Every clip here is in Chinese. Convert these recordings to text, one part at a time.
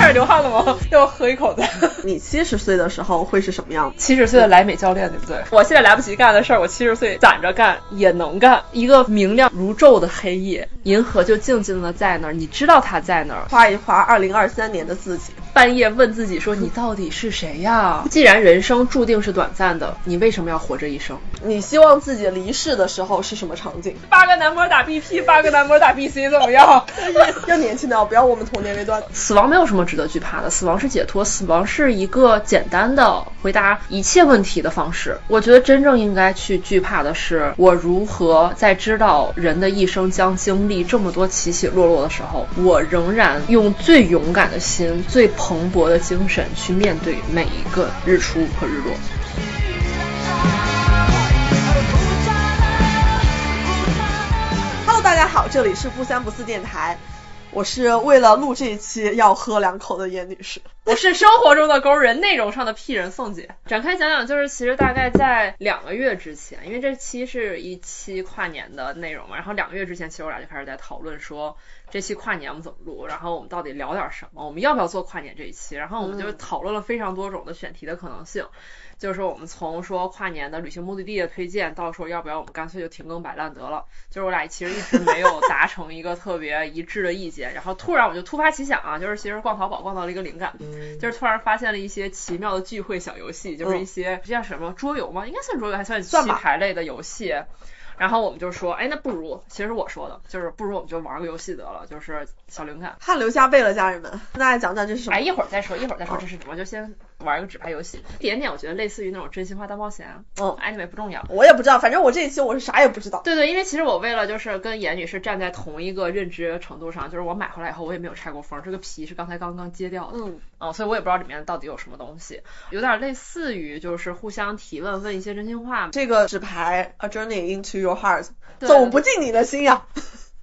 开始流汗了吗？要喝一口的。你七十岁的时候会是什么样？七十岁的莱美教练，对不对？我现在来不及干的事儿，我七十岁攒着干也能干。一个明亮如昼的黑夜，银河就静静的在那儿，你知道它在那儿。画一画二零二三年的自己，半夜问自己说：“你到底是谁呀？” 既然人生注定是短暂的，你为什么要活这一生？你希望自己离世的时候是什么场景？八个男模打 BP，八个男模打 BC，怎么样？要年轻的，不要我们同年龄段。死亡没有什么。值得惧怕的死亡是解脱，死亡是一个简单的回答一切问题的方式。我觉得真正应该去惧怕的是，我如何在知道人的一生将经历这么多起起落落的时候，我仍然用最勇敢的心、最蓬勃的精神去面对每一个日出和日落。Hello，大家好，这里是不三不四电台。我是为了录这一期要喝两口的严女士，我是生活中的勾人，内容上的屁人宋姐。展开讲讲，就是其实大概在两个月之前，因为这期是一期跨年的内容嘛，然后两个月之前，其实我俩就开始在讨论说这期跨年我们怎么录，然后我们到底聊点什么，我们要不要做跨年这一期，然后我们就讨论了非常多种的选题的可能性。就是说，我们从说跨年的旅行目的地的推荐，到说要不要我们干脆就停更摆烂得了。就是我俩其实一直没有达成一个特别一致的意见。然后突然我就突发奇想啊，就是其实逛淘宝逛到了一个灵感，就是突然发现了一些奇妙的聚会小游戏，就是一些叫什么桌游吗？应该算桌游，还算棋牌类的游戏。然后我们就说，哎，那不如，其实我说的，就是不如我们就玩个游戏得了，就是小灵感。汗流浃背了，家人们，跟大家讲讲这是什么？哎，一会儿再说，一会儿再说这是什么，就先。玩一个纸牌游戏，一点点我觉得类似于那种真心话大冒险。嗯，anyway 不重要，我也不知道，反正我这一期我是啥也不知道。对对，因为其实我为了就是跟严女士站在同一个认知程度上，就是我买回来以后我也没有拆过封，这个皮是刚才刚刚揭掉的。嗯，哦，所以我也不知道里面到底有什么东西，有点类似于就是互相提问，问一些真心话。这个纸牌 A Journey into Your Heart，走不进你的心呀。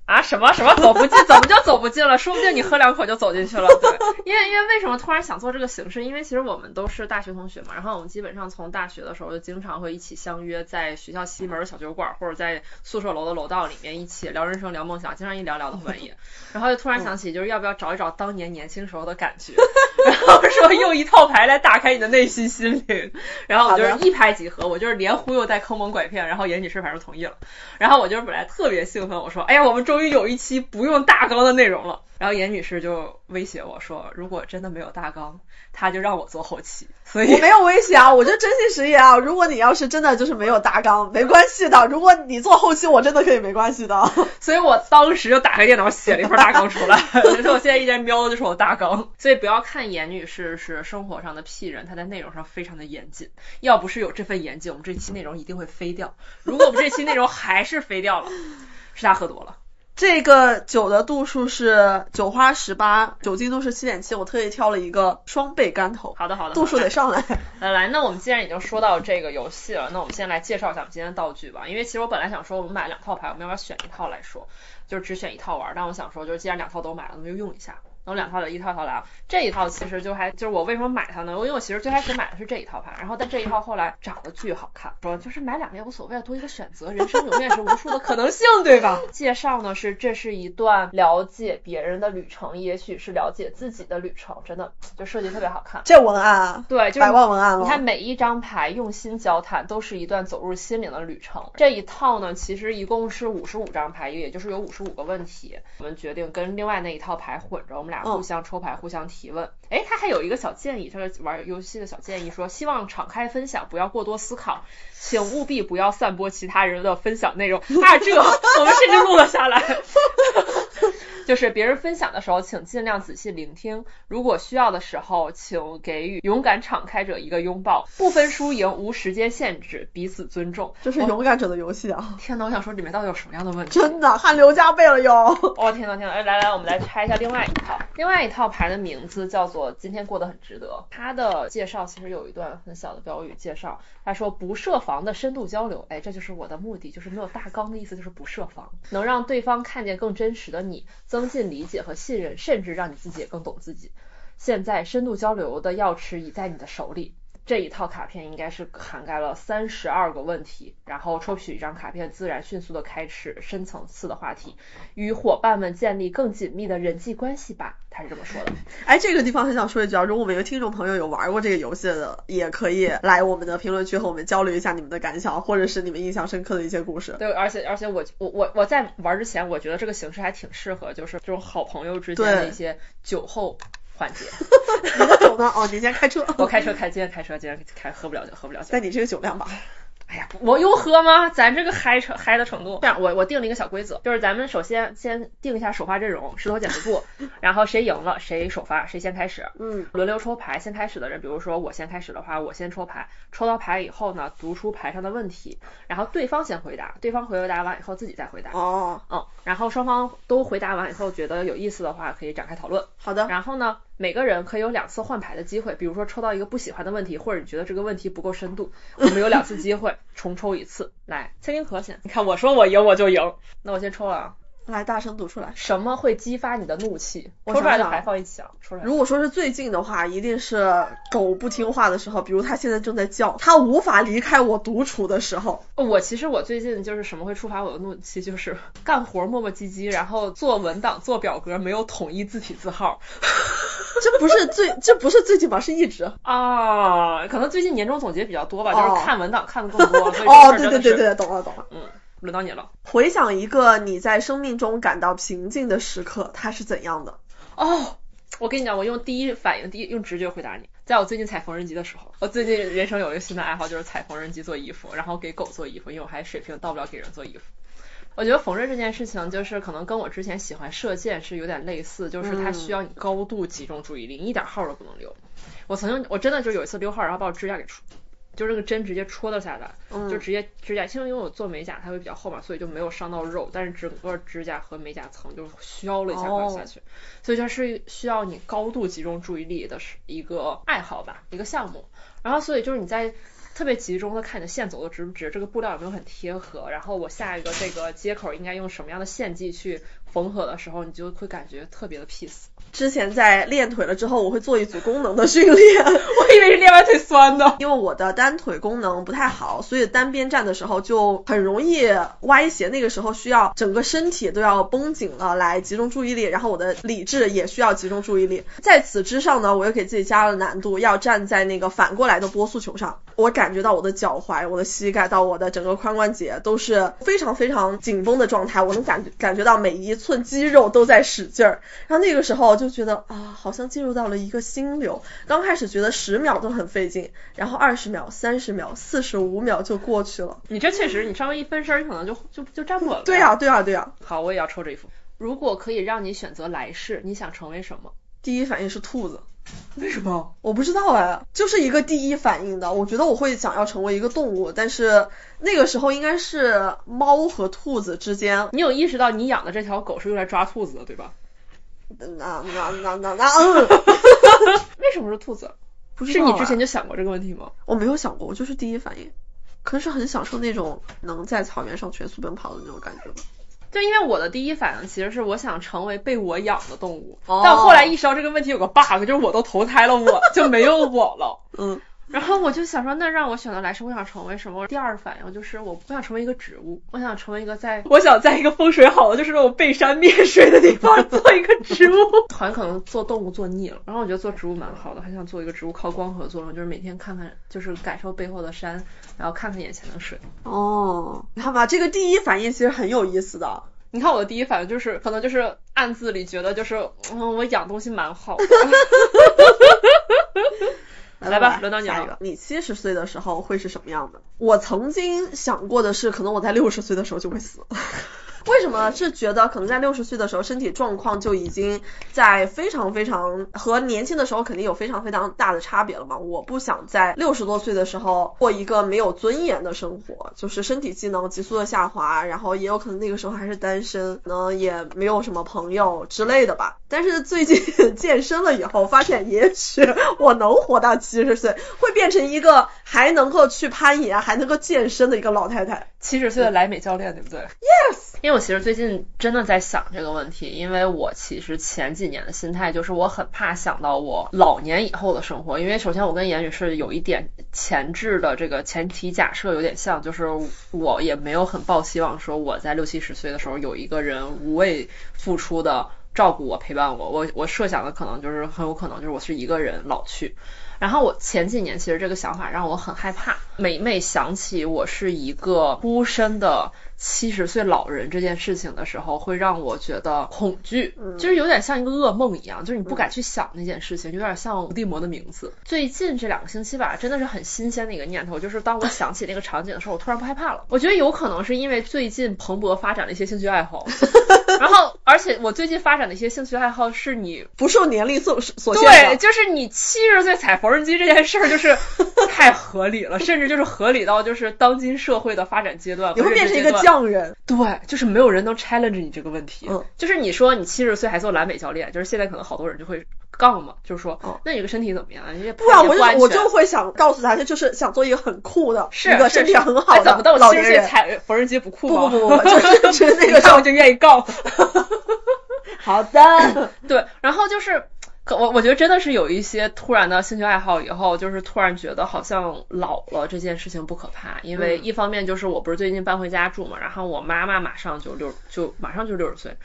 啊什么什么走不进？怎么就走不进了？说不定你喝两口就走进去了。对，因为因为为什么突然想做这个形式？因为其实我们都是大学同学嘛，然后我们基本上从大学的时候就经常会一起相约在学校西门小酒馆，或者在宿舍楼的楼道里面一起聊人生、聊梦想，经常一聊聊到半夜。然后就突然想起，就是要不要找一找当年年轻时候的感觉，然后说用一套牌来打开你的内心心灵。然后我就是一拍即合，我就是连忽悠带坑蒙拐骗，然后严女士反正同意了。然后我就是本来特别兴奋，我说，哎呀，我们终终于有一期不用大纲的内容了，然后严女士就威胁我说，如果真的没有大纲，她就让我做后期。所以我没有威胁啊，我就真心实意啊。如果你要是真的就是没有大纲，没关系的。如果你做后期，我真的可以没关系的。所以我当时就打开电脑写了一份大纲出来。其实我现在一直瞄的就是我大纲。所以不要看严女士是生活上的屁人，她在内容上非常的严谨。要不是有这份严谨，我们这期内容一定会飞掉。如果我们这期内容还是飞掉了，是她喝多了。这个酒的度数是酒花十八，酒精度是七点七，我特意挑了一个双倍干头。好的好的，度数得上来。来来，那我们既然已经说到这个游戏了，那我们先来介绍一下我们今天的道具吧。因为其实我本来想说我们买两套牌，我们要不要选一套来说，就是只选一套玩。但我想说，就是既然两套都买了，那就用一下。然后两套的一套套来，这一套其实就还就是我为什么买它呢？因为我其实最开始买的是这一套牌，然后但这一套后来长得巨好看，说就是买两个也无所谓，多一个选择，人生永远是无数的可能性，对吧？介绍呢是这是一段了解别人的旅程，也许是了解自己的旅程，真的就设计特别好看。这文案啊，对，就是百万文案了。你看每一张牌用心交谈，都是一段走入心灵的旅程。这一套呢，其实一共是五十五张牌，也就是有五十五个问题。我们决定跟另外那一套牌混着，我们俩互相抽牌。互相提问，哎，他还有一个小建议，他说玩游戏的小建议，说希望敞开分享，不要过多思考，请务必不要散播其他人的分享内容。啊，这我们甚至录了下来。就是别人分享的时候，请尽量仔细聆听。如果需要的时候，请给予勇敢敞开者一个拥抱。不分输赢，无时间限制，彼此尊重。这是勇敢者的游戏啊！天呐，我想说里面到底有什么样的问题？真的汗流浃背了哟！哦天呐天呐！哎，来来，我们来拆一下另外一套。另外一套牌的名字叫做“今天过得很值得”。它的介绍其实有一段很小的标语介绍，他说不设防的深度交流，哎，这就是我的目的，就是没有大纲的意思，就是不设防，能让对方看见更真实的你，增进理解和信任，甚至让你自己也更懂自己。现在深度交流的钥匙已在你的手里。这一套卡片应该是涵盖了三十二个问题，然后抽取一张卡片，自然迅速的开始深层次的话题，与伙伴们建立更紧密的人际关系吧。他是这么说的。哎，这个地方很想说一句啊，如果我们有听众朋友有玩过这个游戏的，也可以来我们的评论区和我们交流一下你们的感想，或者是你们印象深刻的一些故事。对，而且而且我我我我在玩之前，我觉得这个形式还挺适合，就是这种好朋友之间的一些酒后。环节，你的酒呢？哦，你先开车。我开车开，今天开车，今天开喝不了酒，喝不了酒。但你这个酒量吧。哎呀，我用喝吗？咱这个嗨车嗨的程度。这样，我我定了一个小规则，就是咱们首先先定一下首发阵容，石头剪子布，然后谁赢了谁首发，谁先开始。嗯。轮流抽牌，先开始的人，比如说我先开始的话，我先抽牌，抽到牌以后呢，读出牌上的问题，然后对方先回答，对方回答完以后自己再回答。哦。嗯，然后双方都回答完以后，觉得有意思的话，可以展开讨论。好的。然后呢，每个人可以有两次换牌的机会，比如说抽到一个不喜欢的问题，或者你觉得这个问题不够深度，我们有两次机会重抽一次。来，蔡丁和先，你看我说我赢我就赢，那我先抽了啊，来大声读出来，什么会激发你的怒气？抽出来的牌放一起啊，出来。如果说是最近的话，一定是狗不听话的时候，比如它现在正在叫，它无法离开我独处的时候。我其实我最近就是什么会触发我的怒气，就是干活磨磨唧唧，然后做文档做表格没有统一字体字号。这不是最，这不是最近吧？是一直啊，可能最近年终总结比较多吧，就是看文档看的更多。哦，对对对对，懂了懂了。嗯，轮到你了。回想一个你在生命中感到平静的时刻，它是怎样的？哦，我跟你讲，我用第一反应，第一用直觉回答你。在我最近踩缝纫机的时候，我最近人生有一个新的爱好，就是踩缝纫机做衣服，然后给狗做衣服，因为我还水平到不了给人做衣服。我觉得缝纫这件事情，就是可能跟我之前喜欢射箭是有点类似，就是它需要你高度集中注意力，你一点号都不能留。我曾经我真的就有一次溜号，然后把我指甲给戳，就是那个针直接戳了下来，就直接指甲，因为因为我做美甲它会比较厚嘛，所以就没有伤到肉，但是整个指甲和美甲层就削了一下下去，所以它是需要你高度集中注意力的一个爱好吧，一个项目。然后所以就是你在。特别集中的看你的线走的直不直，这个布料有没有很贴合，然后我下一个这个接口应该用什么样的线迹去缝合的时候，你就会感觉特别的 peace。之前在练腿了之后，我会做一组功能的训练。我以为是练完腿酸的。因为我的单腿功能不太好，所以单边站的时候就很容易歪斜。那个时候需要整个身体都要绷紧了来集中注意力，然后我的理智也需要集中注意力。在此之上呢，我又给自己加了难度，要站在那个反过来的波速球上。我感觉到我的脚踝、我的膝盖到我的整个髋关节都是非常非常紧绷的状态，我能感感觉到每一寸肌肉都在使劲儿。然后那个时候就觉得啊，好像进入到了一个心流。刚开始觉得十秒都很费劲，然后二十秒、三十秒、四十五秒就过去了。你这确实，你稍微一分身，你可能就就就站不稳了。对呀，对呀，对呀。好，我也要抽这一副。如果可以让你选择来世，你想成为什么？第一反应是兔子。为什么？我不知道哎，就是一个第一反应的。我觉得我会想要成为一个动物，但是那个时候应该是猫和兔子之间。你有意识到你养的这条狗是用来抓兔子的，对吧？那那那那那嗯。为什么是兔子？不是你之前就想过这个问题吗？我没有想过，我就是第一反应，可能是很享受那种能在草原上全速奔跑的那种感觉吧。就因为我的第一反应其实是我想成为被我养的动物，但后来意识到这个问题有个 bug，就是我都投胎了，我就没有我了。嗯。然后我就想说，那让我选择来生，我想成为什么？第二反应就是我不想成为一个植物，我想成为一个在，我想在一个风水好的，就是那种背山面水的地方 做一个植物。好像可能做动物做腻了，然后我觉得做植物蛮好的，还想做一个植物，靠光合作用，就是每天看看，就是感受背后的山，然后看看眼前的水。哦，你看吧，这个第一反应其实很有意思的。你看我的第一反应就是，可能就是暗自里觉得就是，嗯，我养东西蛮好的。来吧，轮到你了。你七十岁的时候会是什么样的？我曾经想过的是，可能我在六十岁的时候就会死。为什么是觉得可能在六十岁的时候身体状况就已经在非常非常和年轻的时候肯定有非常非常大的差别了嘛？我不想在六十多岁的时候过一个没有尊严的生活，就是身体机能急速的下滑，然后也有可能那个时候还是单身，可能也没有什么朋友之类的吧。但是最近健身了以后，发现也许我能活到七十岁，会变成一个还能够去攀岩、还能够健身的一个老太太。七十岁的莱美教练，对不对？Yes。因为我其实最近真的在想这个问题，因为我其实前几年的心态就是我很怕想到我老年以后的生活，因为首先我跟言语是有一点前置的这个前提假设有点像，就是我也没有很抱希望说我在六七十岁的时候有一个人无畏付出的照顾我陪伴我，我我设想的可能就是很有可能就是我是一个人老去。然后我前几年其实这个想法让我很害怕，每每想起我是一个孤身的七十岁老人这件事情的时候，会让我觉得恐惧，就是有点像一个噩梦一样，就是你不敢去想那件事情，有点像伏地魔的名字。最近这两个星期吧，真的是很新鲜的一个念头，就是当我想起那个场景的时候，我突然不害怕了。我觉得有可能是因为最近蓬勃发展的一些兴趣爱好，然后而且我最近发展的一些兴趣爱好是你不受年龄所所限，对，就是你七十岁踩。缝纫机这件事儿就是太合理了，甚至就是合理到就是当今社会的发展阶段，你会变成一个匠人。对，就是没有人能 challenge 你这个问题。嗯，就是你说你七十岁还做蓝美教练，就是现在可能好多人就会杠嘛，就是说，那你这个身体怎么样？不啊，我就我就会想告诉他，就是想做一个很酷的，是一个身体很好的怎么到七十岁踩缝纫机不酷吗？不不不，就是那个时候就愿意杠。好的，对，然后就是。我我觉得真的是有一些突然的兴趣爱好以后，就是突然觉得好像老了这件事情不可怕，因为一方面就是我不是最近搬回家住嘛，然后我妈妈马上就六就马上就六十岁，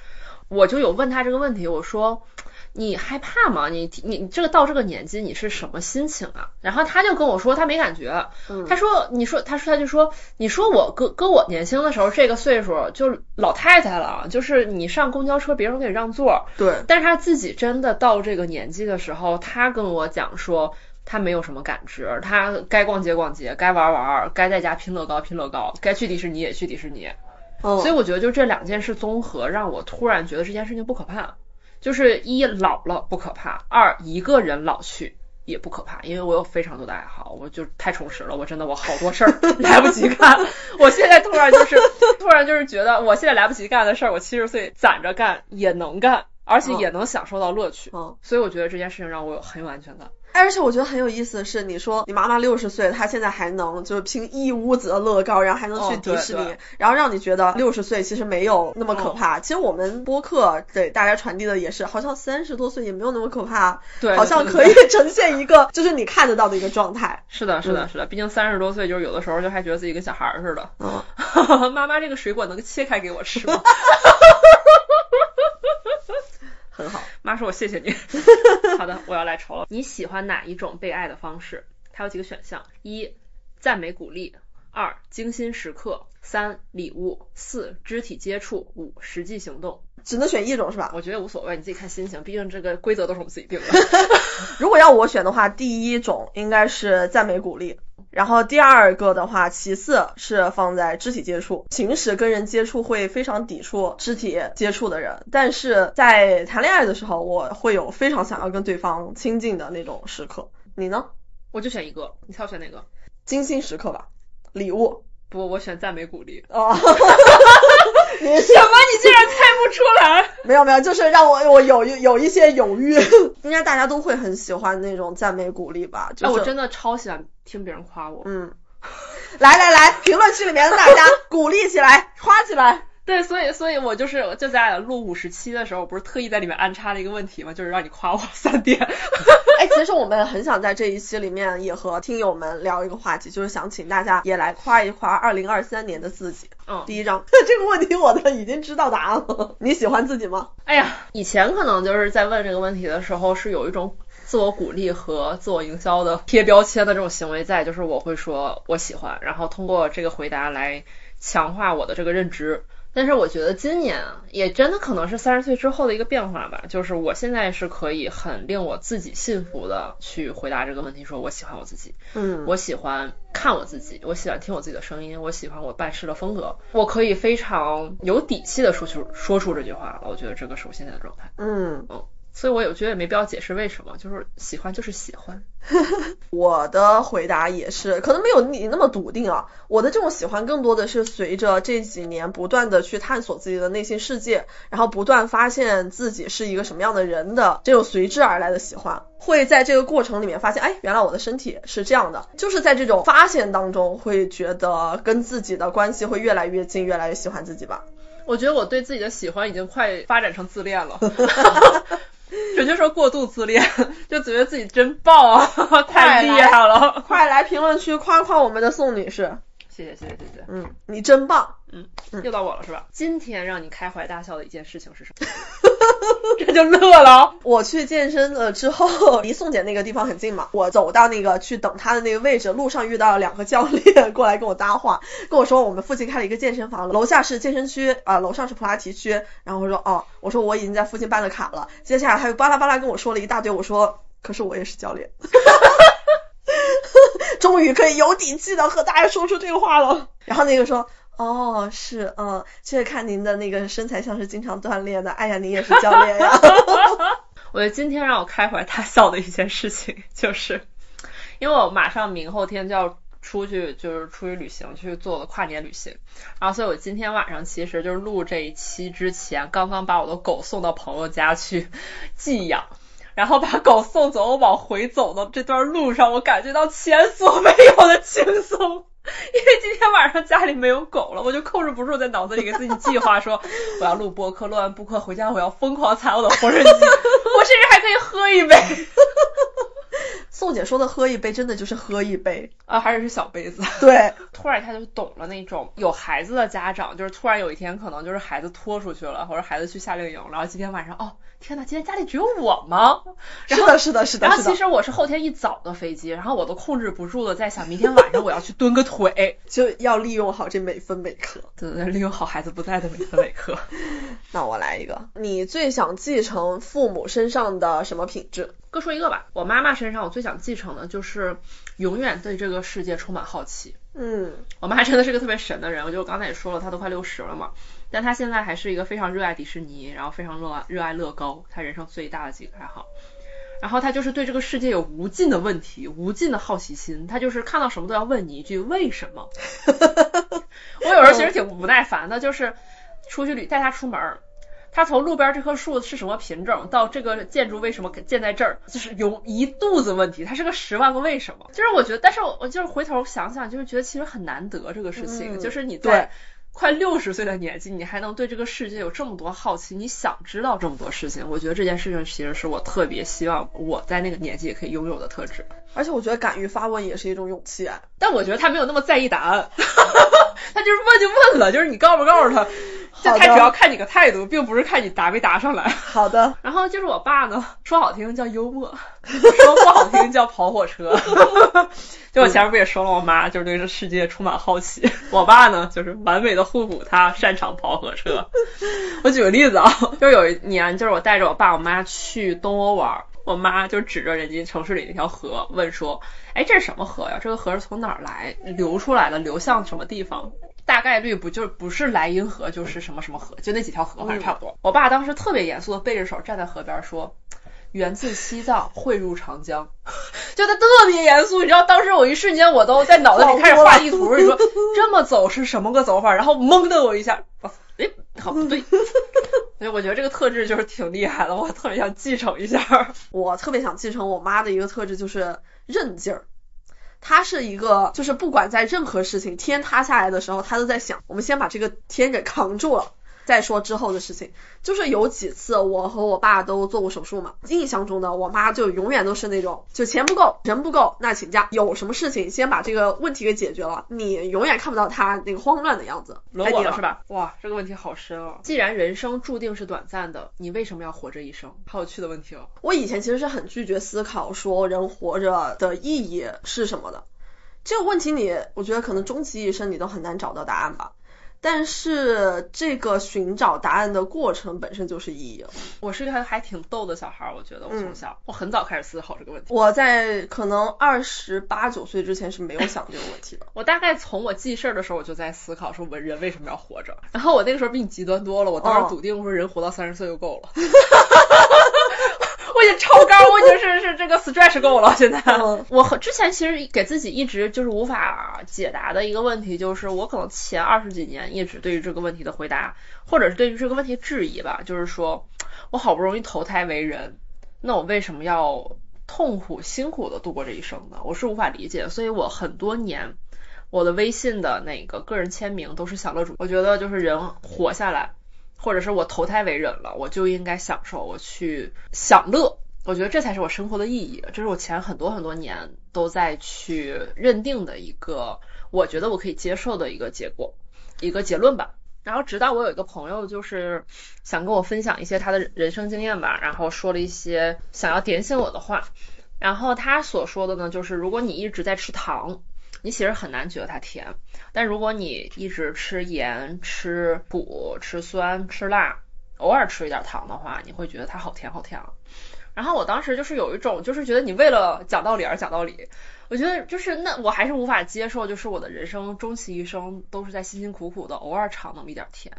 我就有问她这个问题，我说。你害怕吗？你你你这个到这个年纪你是什么心情啊？然后他就跟我说他没感觉，他说你说他说他就说你说我哥哥我年轻的时候这个岁数就老太太了，就是你上公交车别人给你让座，对，但是他自己真的到这个年纪的时候，他跟我讲说他没有什么感知，他该逛街逛街，该玩玩，该在家拼乐高拼乐高，该去迪士尼也去迪士尼，所以我觉得就这两件事综合让我突然觉得这件事情不可怕。就是一老了不可怕，二一个人老去也不可怕，因为我有非常多的爱好，我就太充实了，我真的我好多事儿 来不及干，我现在突然就是突然就是觉得我现在来不及干的事儿，我七十岁攒着干也能干，而且也能享受到乐趣，嗯，所以我觉得这件事情让我有很有安全感。而且我觉得很有意思的是，你说你妈妈六十岁，她现在还能就是拼一屋子的乐高，然后还能去迪士尼，然后让你觉得六十岁其实没有那么可怕。其实我们播客给大家传递的也是，好像三十多岁也没有那么可怕，对，好像可以呈现一个就是你看得到的一个状态。是的，是的，是的，毕竟三十多岁就是有的时候就还觉得自己跟小孩似的。嗯，妈妈这个水果能切开给我吃吗？很好，妈说：“我谢谢你。”好的，我要来抽了。你喜欢哪一种被爱的方式？它有几个选项：一、赞美鼓励；二、精心时刻；三、礼物；四、肢体接触；五、实际行动。只能选一种是吧？我觉得无所谓，你自己看心情。毕竟这个规则都是我们自己定的。如果要我选的话，第一种应该是赞美鼓励。然后第二个的话，其次是放在肢体接触。平时跟人接触会非常抵触肢体接触的人，但是在谈恋爱的时候，我会有非常想要跟对方亲近的那种时刻。你呢？我就选一个，你猜我选哪个？精心时刻吧，礼物。不，我选赞美鼓励。哦。什么？你竟然猜不出来？没有没有，就是让我我有有一些犹豫。应该大家都会很喜欢那种赞美鼓励吧？就我真的超喜欢听别人夸我。嗯，来来来，评论区里面的大家 鼓励起来，夸起来。对，所以所以我就是就在录五十期的时候，不是特意在里面安插了一个问题嘛，就是让你夸我三点。哎，其实我们很想在这一期里面也和听友们聊一个话题，就是想请大家也来夸一夸二零二三年的自己。嗯，第一张 这个问题我的已经知道答案了。你喜欢自己吗？哎呀，以前可能就是在问这个问题的时候是有一种自我鼓励和自我营销的贴标签的这种行为在，就是我会说我喜欢，然后通过这个回答来强化我的这个认知。但是我觉得今年啊，也真的可能是三十岁之后的一个变化吧。就是我现在是可以很令我自己信服的去回答这个问题，说我喜欢我自己，嗯，我喜欢看我自己，我喜欢听我自己的声音，我喜欢我办事的风格，我可以非常有底气的说出说出这句话了。我觉得这个是我现在的状态。嗯嗯。所以我有觉得也没必要解释为什么，就是喜欢就是喜欢。我的回答也是，可能没有你那么笃定啊。我的这种喜欢更多的是随着这几年不断的去探索自己的内心世界，然后不断发现自己是一个什么样的人的这种随之而来的喜欢。会在这个过程里面发现，哎，原来我的身体是这样的。就是在这种发现当中，会觉得跟自己的关系会越来越近，越来越喜欢自己吧。我觉得我对自己的喜欢已经快发展成自恋了。准确说过度自恋，就觉得自己真棒啊，太厉害了！快来评论区夸夸我们的宋女士。谢谢谢谢谢谢，嗯，你真棒，嗯，又到我了是吧？今天让你开怀大笑的一件事情是什么？这就乐了。我去健身了之后，离宋姐那个地方很近嘛，我走到那个去等她的那个位置，路上遇到了两个教练过来跟我搭话，跟我说我们附近开了一个健身房，楼下是健身区啊，楼上是普拉提区。然后我说哦，我说我已经在附近办了卡了。接下来他又巴拉巴拉跟我说了一大堆，我说可是我也是教练。终于可以有底气的和大家说出这个话了。然后那个说，哦，是，嗯，确实看您的那个身材像是经常锻炼的。哎呀，您也是教练呀。我觉得今天让我开怀大笑的一件事情，就是因为我马上明后天就要出去，就是出去旅行，去做的跨年旅行。然后，所以我今天晚上其实就是录这一期之前，刚刚把我的狗送到朋友家去寄养。然后把 狗送走，我往回走的这段路上，我感觉到前所未有的轻松，因为今天晚上家里没有狗了，我就控制不住在脑子里给自己计划说，我要录播客，录完播客回家我要疯狂踩我的缝纫机，我甚至还可以喝一杯。宋姐说的喝一杯，真的就是喝一杯啊，还是是小杯子。对，突然一下就懂了那种有孩子的家长，就是突然有一天可能就是孩子拖出去了，或者孩子去夏令营，然后今天晚上哦。天呐，今天家里只有我吗？是的，是的，是的。然后其实我是后天一早的飞机，然后我都控制不住的在想，明天晚上我要去蹲个腿，就要利用好这每分每刻。对对，利用好孩子不在的每分每刻。那我来一个，你最想继承父母身上的什么品质？各说一个吧。我妈妈身上我最想继承的就是永远对这个世界充满好奇。嗯，我妈真的是个特别神的人，我就刚才也说了，她都快六十了嘛。但她现在还是一个非常热爱迪士尼，然后非常热爱热爱乐高，她人生最大的几个爱好。然后她就是对这个世界有无尽的问题，无尽的好奇心，她就是看到什么都要问你一句为什么。我有时候其实挺不耐烦的，就是出去旅带她出门，他从路边这棵树是什么品种，到这个建筑为什么建在这儿，就是有一肚子问题，他是个十万个为什么。就是我觉得，但是我我就是回头想想，就是觉得其实很难得这个事情，就是你在。快六十岁的年纪，你还能对这个世界有这么多好奇，你想知道这么多事情，我觉得这件事情其实是我特别希望我在那个年纪也可以拥有的特质。而且我觉得敢于发问也是一种勇气啊。但我觉得他没有那么在意答案，他就是问就问了，就是你告不告诉他，就他主要看你个态度，并不是看你答没答上来。好的。然后就是我爸呢，说好听叫幽默，说不好听叫跑火车。就我前面不也说了，我妈就是对这世界充满好奇，我爸呢就是完美的互补，他擅长跑火车。我举个例子啊，就有一年，就是我带着我爸我妈去东欧玩。我妈就指着人家城市里那条河问说：“哎，这是什么河呀？这个河是从哪儿来流出来的？流向什么地方？大概率不就不是莱茵河，就是什么什么河？就那几条河，反正差不多。”我爸当时特别严肃的背着手站在河边说：“源自西藏，汇入长江。”就他特别严肃，你知道，当时我一瞬间我都在脑子里开始画地图，你说这么走是什么个走法？然后懵的我一下。哎，好不对，所以我觉得这个特质就是挺厉害的，我特别想继承一下。我特别想继承我妈的一个特质，就是韧劲儿。她是一个，就是不管在任何事情天塌下来的时候，她都在想，我们先把这个天给扛住了。再说之后的事情，就是有几次我和我爸都做过手术嘛，印象中的我妈就永远都是那种，就钱不够，人不够，那请假，有什么事情先把这个问题给解决了，你永远看不到她那个慌乱的样子。轮我了是吧？哇，这个问题好深哦。既然人生注定是短暂的，你为什么要活这一生？好有趣的问题哦。我以前其实是很拒绝思考说人活着的意义是什么的，这个问题你，我觉得可能终其一生你都很难找到答案吧。但是这个寻找答案的过程本身就是意义。我是一个还挺逗的小孩，我觉得我从小我很早开始思考这个问题。我在可能二十八九岁之前是没有想这个问题的。我大概从我记事儿的时候，我就在思考说，我人为什么要活着？然后我那个时候比你极端多了，我当时笃定说人活到三十岁就够了。超高，我已经是是这个 stretch 够了。现在，我之前其实给自己一直就是无法解答的一个问题，就是我可能前二十几年一直对于这个问题的回答，或者是对于这个问题质疑吧，就是说我好不容易投胎为人，那我为什么要痛苦辛苦的度过这一生呢？我是无法理解，所以我很多年我的微信的那个个人签名都是享乐主，我觉得就是人活下来。或者是我投胎为人了，我就应该享受，我去享乐，我觉得这才是我生活的意义。这是我前很多很多年都在去认定的一个，我觉得我可以接受的一个结果，一个结论吧。然后直到我有一个朋友，就是想跟我分享一些他的人生经验吧，然后说了一些想要点醒我的话。然后他所说的呢，就是如果你一直在吃糖。你其实很难觉得它甜，但如果你一直吃盐、吃苦、吃酸、吃辣，偶尔吃一点糖的话，你会觉得它好甜好甜啊。然后我当时就是有一种，就是觉得你为了讲道理而讲道理，我觉得就是那我还是无法接受，就是我的人生终其一生都是在辛辛苦苦的，偶尔尝那么一点甜。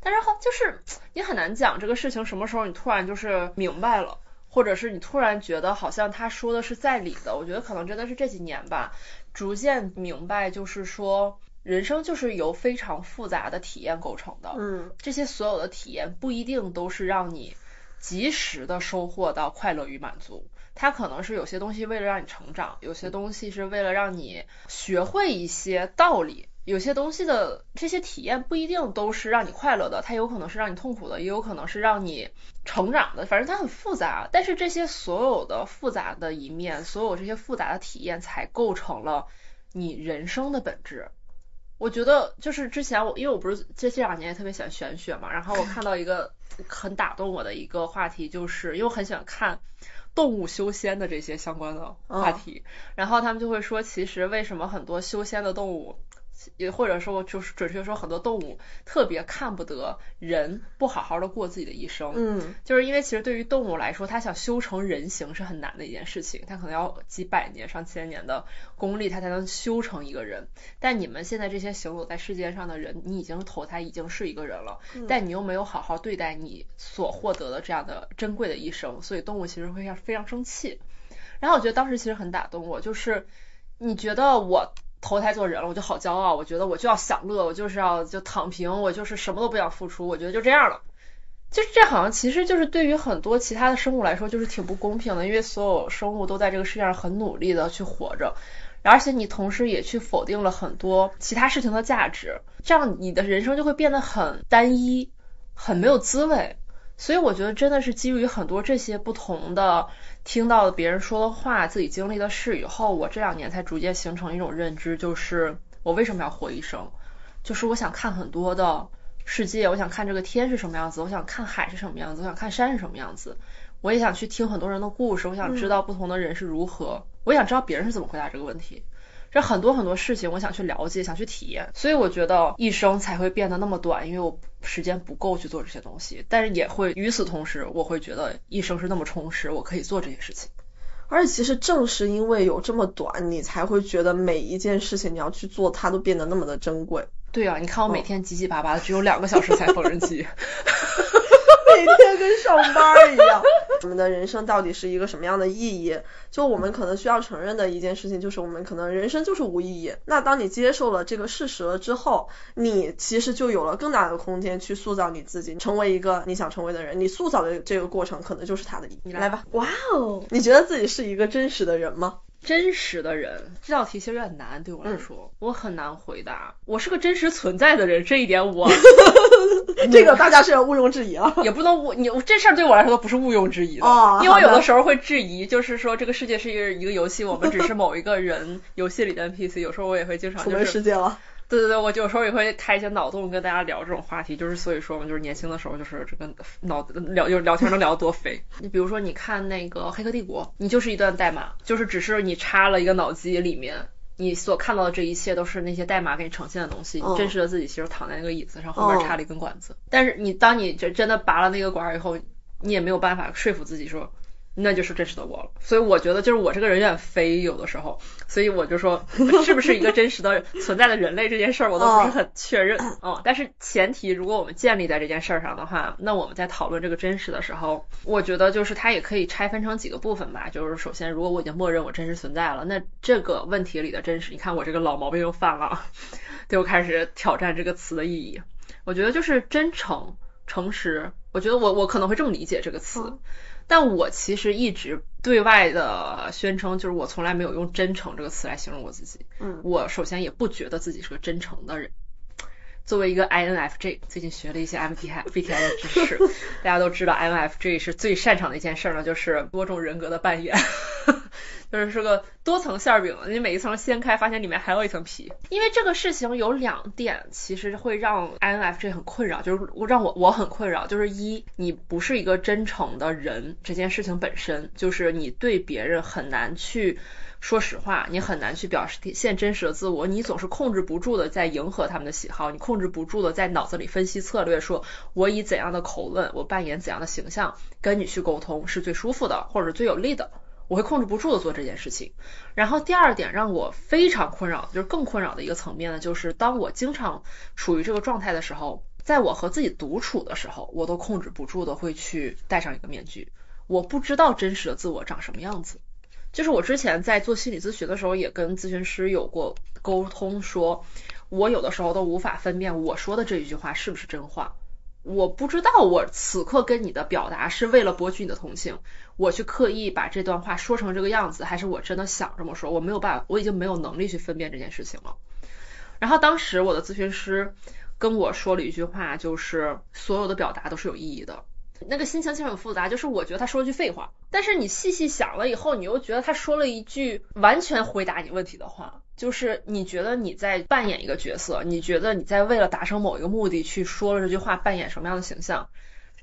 但是后就是你很难讲这个事情什么时候你突然就是明白了。或者是你突然觉得好像他说的是在理的，我觉得可能真的是这几年吧，逐渐明白，就是说人生就是由非常复杂的体验构成的，嗯，这些所有的体验不一定都是让你及时的收获到快乐与满足，它可能是有些东西为了让你成长，有些东西是为了让你学会一些道理。有些东西的这些体验不一定都是让你快乐的，它有可能是让你痛苦的，也有可能是让你成长的。反正它很复杂，但是这些所有的复杂的一面，所有这些复杂的体验，才构成了你人生的本质。我觉得就是之前我，因为我不是这这两年也特别喜欢玄学嘛，然后我看到一个很打动我的一个话题，就是因为我很喜欢看动物修仙的这些相关的话题，然后他们就会说，其实为什么很多修仙的动物。也或者说，就是准确说，很多动物特别看不得人不好好的过自己的一生。嗯，就是因为其实对于动物来说，它想修成人形是很难的一件事情，它可能要几百年、上千年的功力，它才能修成一个人。但你们现在这些行走在世界上的人，你已经投胎，已经是一个人了，但你又没有好好对待你所获得的这样的珍贵的一生，所以动物其实会非常生气。然后我觉得当时其实很打动我，就是你觉得我。投胎做人了，我就好骄傲。我觉得我就要享乐，我就是要就躺平，我就是什么都不想付出。我觉得就这样了。就是这好像其实就是对于很多其他的生物来说，就是挺不公平的。因为所有生物都在这个世界上很努力的去活着，而且你同时也去否定了很多其他事情的价值，这样你的人生就会变得很单一，很没有滋味。所以我觉得真的是基于很多这些不同的。听到别人说的话，自己经历的事以后，我这两年才逐渐形成一种认知，就是我为什么要活一生？就是我想看很多的世界，我想看这个天是什么样子，我想看海是什么样子，我想看山是什么样子，我也想去听很多人的故事，我想知道不同的人是如何，我想知道别人是怎么回答这个问题。这很多很多事情，我想去了解，想去体验，所以我觉得一生才会变得那么短，因为我时间不够去做这些东西。但是也会与此同时，我会觉得一生是那么充实，我可以做这些事情。而且其实正是因为有这么短，你才会觉得每一件事情你要去做，它都变得那么的珍贵。对啊，你看我每天急急巴巴的，只有两个小时才缝纫机。每天跟上班一样。我们的人生到底是一个什么样的意义？就我们可能需要承认的一件事情，就是我们可能人生就是无意义。那当你接受了这个事实了之后，你其实就有了更大的空间去塑造你自己，成为一个你想成为的人。你塑造的这个过程，可能就是它的意义。来吧，哇哦，你觉得自己是一个真实的人吗？真实的人，这道题其实有点难，对我来说，我很难回答。我是个真实存在的人，这一点我，这个大家是要毋庸置疑啊，也不能毋你这事儿对我来说都不是毋庸置疑的，因为我有的。时候会质疑，就是说这个世界是一个一个游戏，我们只是某一个人游戏里的 NPC，有时候我也会经常就是世界了。对对对，我有时候也会开一些脑洞跟大家聊这种话题，就是所以说嘛，就是年轻的时候就是这个脑聊就是聊天能聊得多飞。你比如说你看那个《黑客帝国》，你就是一段代码，就是只是你插了一个脑机里面，你所看到的这一切都是那些代码给你呈现的东西，你真实的自己其实躺在那个椅子上，后面插了一根管子。但是你当你真真的拔了那个管以后，你也没有办法说服自己说。那就是真实的我了，所以我觉得就是我这个人有点飞，有的时候，所以我就说是不是一个真实的 存在的人类这件事儿，我都不是很确认。嗯，但是前提如果我们建立在这件事儿上的话，那我们在讨论这个真实的时候，我觉得就是它也可以拆分成几个部分吧。就是首先，如果我已经默认我真实存在了，那这个问题里的真实，你看我这个老毛病又犯了，就开始挑战这个词的意义。我觉得就是真诚、诚实，我觉得我我可能会这么理解这个词。但我其实一直对外的宣称，就是我从来没有用真诚这个词来形容我自己。嗯，我首先也不觉得自己是个真诚的人。作为一个 INFJ，最近学了一些 MBTI 的知识，大家都知道 INFJ 是最擅长的一件事呢，就是多种人格的扮演。就是是个多层馅饼，你每一层掀开，发现里面还有一层皮。因为这个事情有两点，其实会让 INFJ 很困扰，就是让我我很困扰。就是一，你不是一个真诚的人，这件事情本身就是你对别人很难去说实话，你很难去表示现真实的自我，你总是控制不住的在迎合他们的喜好，你控制不住的在脑子里分析策略，说我以怎样的口吻，我扮演怎样的形象跟你去沟通是最舒服的，或者最有利的。我会控制不住的做这件事情，然后第二点让我非常困扰，就是更困扰的一个层面呢，就是当我经常处于这个状态的时候，在我和自己独处的时候，我都控制不住的会去戴上一个面具，我不知道真实的自我长什么样子。就是我之前在做心理咨询的时候，也跟咨询师有过沟通，说我有的时候都无法分辨我说的这一句话是不是真话。我不知道我此刻跟你的表达是为了博取你的同情，我去刻意把这段话说成这个样子，还是我真的想这么说？我没有办法，我已经没有能力去分辨这件事情了。然后当时我的咨询师跟我说了一句话，就是所有的表达都是有意义的。那个心情其实很复杂，就是我觉得他说了句废话，但是你细细想了以后，你又觉得他说了一句完全回答你问题的话。就是你觉得你在扮演一个角色，你觉得你在为了达成某一个目的去说了这句话，扮演什么样的形象？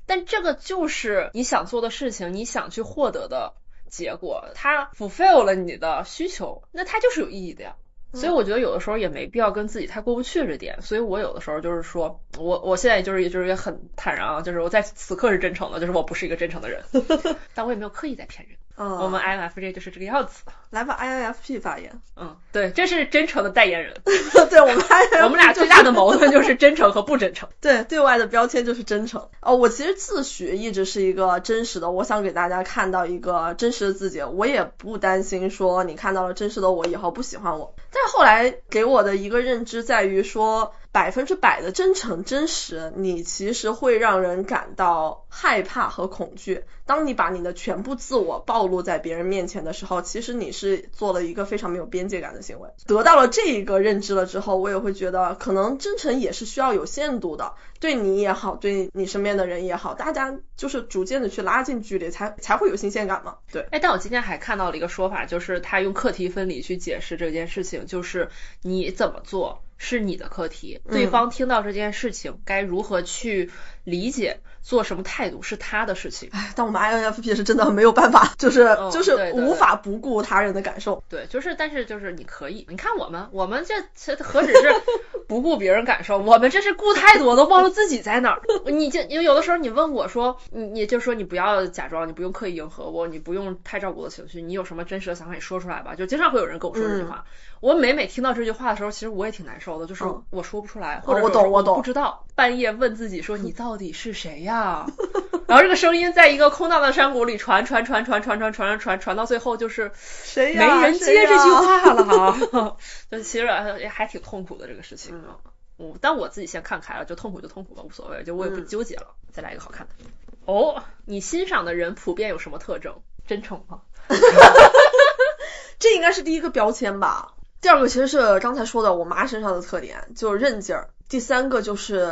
但这个就是你想做的事情，你想去获得的结果，它 fulfill 了你的需求，那它就是有意义的呀。所以我觉得有的时候也没必要跟自己太过不去这点。所以我有的时候就是说我我现在就是也就是也很坦然啊，就是我在此刻是真诚的，就是我不是一个真诚的人，但我也没有刻意在骗人。我们 INFJ 就是这个样子。来吧，INFP 发言。嗯，对，这是真诚的代言人。对我们，我们 俩最大的矛盾就是真诚和不真诚。对，对外的标签就是真诚。哦，我其实自诩一直是一个真实的，我想给大家看到一个真实的自己，我也不担心说你看到了真实的我以后不喜欢我。但是后来给我的一个认知在于说。百分之百的真诚真实，你其实会让人感到害怕和恐惧。当你把你的全部自我暴露在别人面前的时候，其实你是做了一个非常没有边界感的行为。得到了这一个认知了之后，我也会觉得，可能真诚也是需要有限度的。对你也好，对你身边的人也好，大家就是逐渐的去拉近距离，才才会有新鲜感嘛。对。哎，但我今天还看到了一个说法，就是他用课题分离去解释这件事情，就是你怎么做。是你的课题，对方听到这件事情该如何去理解，做什么态度是他的事情。哎，但我们 INFP 是真的没有办法，就是就是无法不顾他人的感受。对，就是但是就是你可以，你看我们，我们这这何止是不顾别人感受，我们这是顾太多，都忘了自己在哪儿。你就有有的时候你问我说，你你就说你不要假装，你不用刻意迎合我，你不用太照顾我的情绪，你有什么真实的想法你说出来吧。就经常会有人跟我说这句话。我每每听到这句话的时候，其实我也挺难受的，就是我说不出来，或者我懂我懂，不知道半夜问自己说你到底是谁呀？然后这个声音在一个空荡的山谷里传传传传传传传传传到最后就是谁呀？没人接这句话了哈，就其实也还挺痛苦的这个事情。嗯，但我自己先看开了，就痛苦就痛苦吧，无所谓，就我也不纠结了。再来一个好看的。哦，你欣赏的人普遍有什么特征？真诚吗？这应该是第一个标签吧。第二个其实是刚才说的我妈身上的特点，就是韧劲儿。第三个就是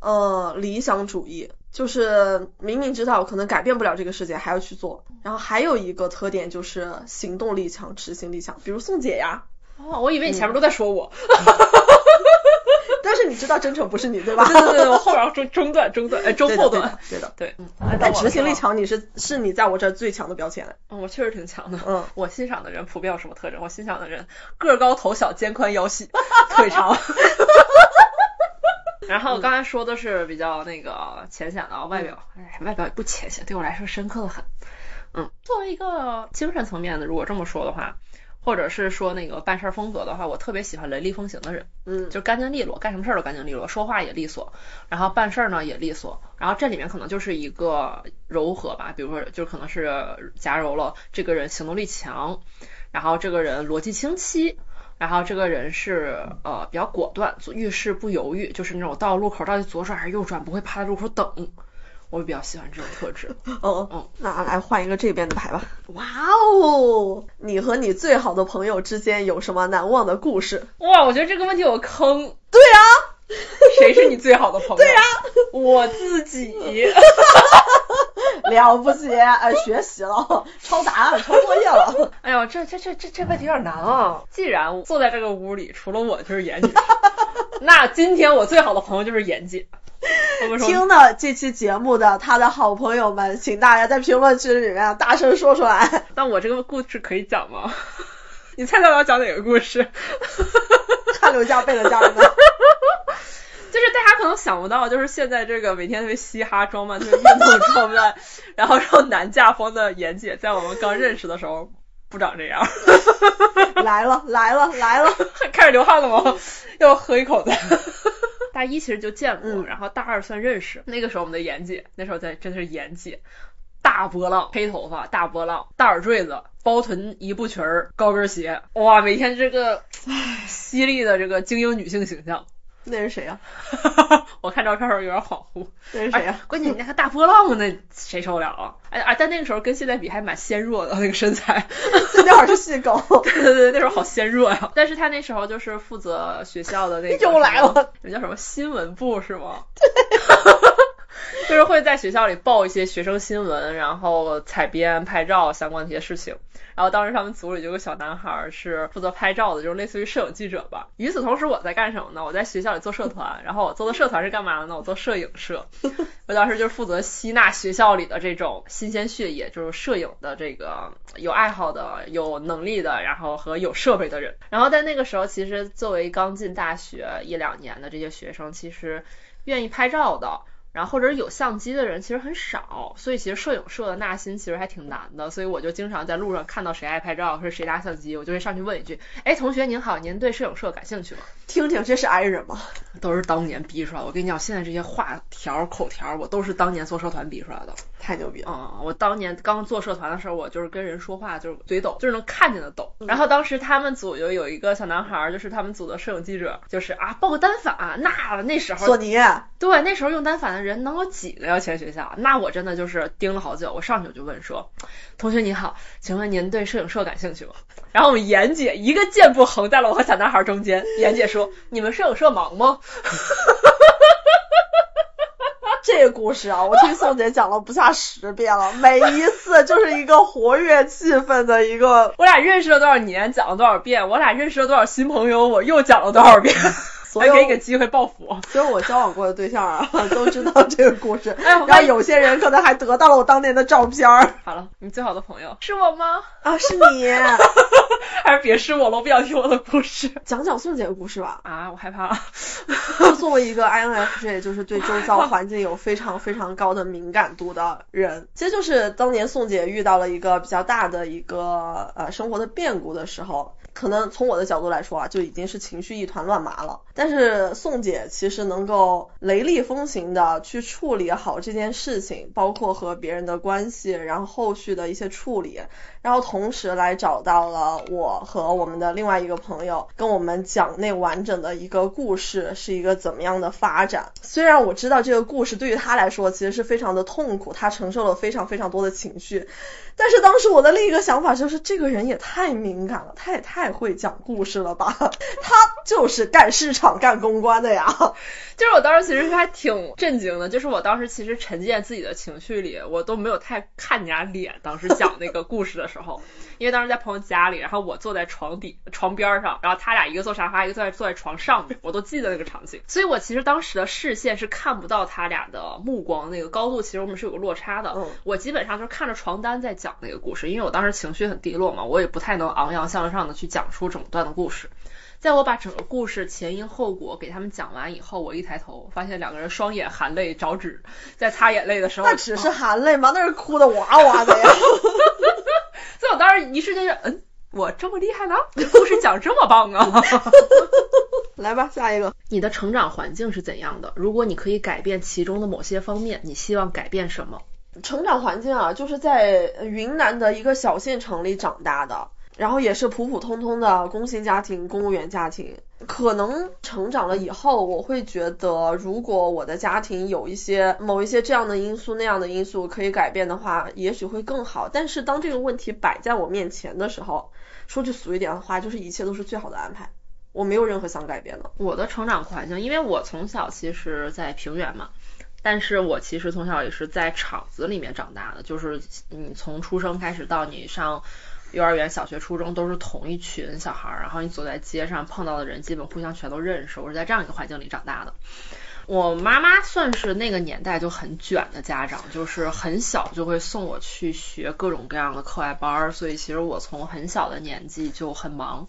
呃理想主义，就是明明知道可能改变不了这个世界，还要去做。然后还有一个特点就是行动力强、执行力强，比如宋姐呀。哦，我以为你前面都在说我。但你知道真诚不是你对吧？对对对，我后边中中段中段，哎，中后段，对的，对。嗯，但执行力强，你是是你在我这最强的标签。嗯，我确实挺强的。嗯，我欣赏的人普遍有什么特征？我欣赏的人个高头小肩宽腰细 腿长。然后刚才说的是比较那个浅显的外表，哎，外表也不浅显，对我来说深刻的很。嗯，作为一个精神层面的，如果这么说的话，或者是说那个办事风格的话，我特别喜欢雷厉风行的人。嗯，就干净利落，干什么事儿都干净利落，说话也利索，然后办事儿呢也利索。然后这里面可能就是一个柔和吧，比如说就可能是夹柔了，这个人行动力强，然后这个人逻辑清晰。然后这个人是呃比较果断，遇事不犹豫，就是那种到路口到底左转还是右转，不会趴在路口等。我比较喜欢这种特质。嗯嗯，那来换一个这边的牌吧。哇哦，你和你最好的朋友之间有什么难忘的故事？哇，我觉得这个问题有坑。对啊，谁是你最好的朋友？对啊，我自己。了不起，呃，学习了，抄答案，抄作业了。哎呦，这这这这这问题有点难啊！既然坐在这个屋里，除了我就是严姐，那今天我最好的朋友就是严姐。听了这期节目的他的好朋友们，请大家在评论区里面大声说出来。那我这个故事可以讲吗？你猜猜我要讲哪个故事？汗流浃背的家人们。就是大家可能想不到，就是现在这个每天特别嘻哈装扮、特别运动装扮，然后然后男驾风的严姐，在我们刚认识的时候不长这样。来了来了来了，开始流汗了吗？要喝一口的。大一其实就见过，然后大二算认识。那个时候我们的严姐，那时候在真的是严姐，大波浪，黑头发，大波浪，大耳坠子，包臀一步裙儿，高跟鞋，哇，每天这个犀利的这个精英女性形象。那是谁呀？我看照片时候有点恍惚。那是谁呀？关键你那个大波浪，那谁受得了啊？哎啊！但那个时候跟现在比还蛮纤弱的那个身材。那会儿是细狗。对对对，那时候好纤弱呀。但是他那时候就是负责学校的那个。又来了。那叫什么新闻部是吗？就是会在学校里报一些学生新闻，然后采编、拍照相关的一些事情。然后当时他们组里就有个小男孩是负责拍照的，就是类似于摄影记者吧。与此同时，我在干什么呢？我在学校里做社团。然后我做的社团是干嘛的呢？我做摄影社。我当时就是负责吸纳学校里的这种新鲜血液，就是摄影的这个有爱好的、有能力的，然后和有设备的人。然后在那个时候，其实作为刚进大学一两年的这些学生，其实愿意拍照的。然后或者有相机的人其实很少，所以其实摄影社的纳新其实还挺难的，所以我就经常在路上看到谁爱拍照或者谁拿相机，我就会上去问一句，哎，同学您好，您对摄影社感兴趣吗？听听这是挨人吗？都是当年逼出来的，我跟你讲，现在这些话条口条，我都是当年做社团逼出来的，太牛逼了。嗯，我当年刚做社团的时候，我就是跟人说话就是嘴抖，就是能看见的抖。然后当时他们组就有一个小男孩，就是他们组的摄影记者，就是啊报个单反，那那时候索尼，对，那时候用单反的。人能有几个要签学校？那我真的就是盯了好久。我上去我就问说：“同学你好，请问您对摄影社感兴趣吗？”然后我们严姐一个箭步横在了我和小男孩中间。严姐说：“你们摄影社忙吗？” 这个故事啊，我听宋姐讲了不下十遍了，每一次就是一个活跃气氛的一个。我俩认识了多少年，讲了多少遍？我俩认识了多少新朋友？我又讲了多少遍？还给你个机会报复，所有我交往过的对象啊，都知道这个故事。然后有些人可能还得到了我当年的照片。好了，你最好的朋友是我吗？啊，是你。还是别是我了，我不想听我的故事。讲讲宋姐的故事吧。啊，我害怕。作为一个 INFJ，就是对周遭环境有非常非常高的敏感度的人，其实就是当年宋姐遇到了一个比较大的一个呃生活的变故的时候。可能从我的角度来说啊，就已经是情绪一团乱麻了。但是宋姐其实能够雷厉风行的去处理好这件事情，包括和别人的关系，然后后续的一些处理，然后同时来找到了我和我们的另外一个朋友，跟我们讲那完整的一个故事是一个怎么样的发展。虽然我知道这个故事对于他来说其实是非常的痛苦，他承受了非常非常多的情绪。但是当时我的另一个想法就是，这个人也太敏感了，他也太会讲故事了吧？他就是干市场。场干公关的呀。就是我当时其实还挺震惊的，就是我当时其实沉浸自己的情绪里，我都没有太看你俩脸。当时讲那个故事的时候，因为当时在朋友家里，然后我坐在床底床边上，然后他俩一个坐沙发，一个坐在坐在床上面，我都记得那个场景。所以我其实当时的视线是看不到他俩的目光那个高度，其实我们是有个落差的。我基本上就是看着床单在讲那个故事，因为我当时情绪很低落嘛，我也不太能昂扬向上的去讲出整段的故事。在我把整个故事前因后果给他们讲完以后，我一抬头发现两个人双眼含泪找纸，在擦眼泪的时候，那只是含泪吗？那是哭的哇哇的呀！所以我当时一瞬间就，嗯，我这么厉害呢？故事讲这么棒啊！来吧，下一个，你的成长环境是怎样的？如果你可以改变其中的某些方面，你希望改变什么？成长环境啊，就是在云南的一个小县城里长大的。然后也是普普通通的工薪家庭，公务员家庭。可能成长了以后，我会觉得，如果我的家庭有一些某一些这样的因素、那样的因素可以改变的话，也许会更好。但是当这个问题摆在我面前的时候，说句俗一点的话，就是一切都是最好的安排。我没有任何想改变的。我的成长环境，因为我从小其实，在平原嘛，但是我其实从小也是在厂子里面长大的，就是你从出生开始到你上。幼儿园、小学、初中都是同一群小孩儿，然后你走在街上碰到的人，基本互相全都认识。我是在这样一个环境里长大的。我妈妈算是那个年代就很卷的家长，就是很小就会送我去学各种各样的课外班儿，所以其实我从很小的年纪就很忙。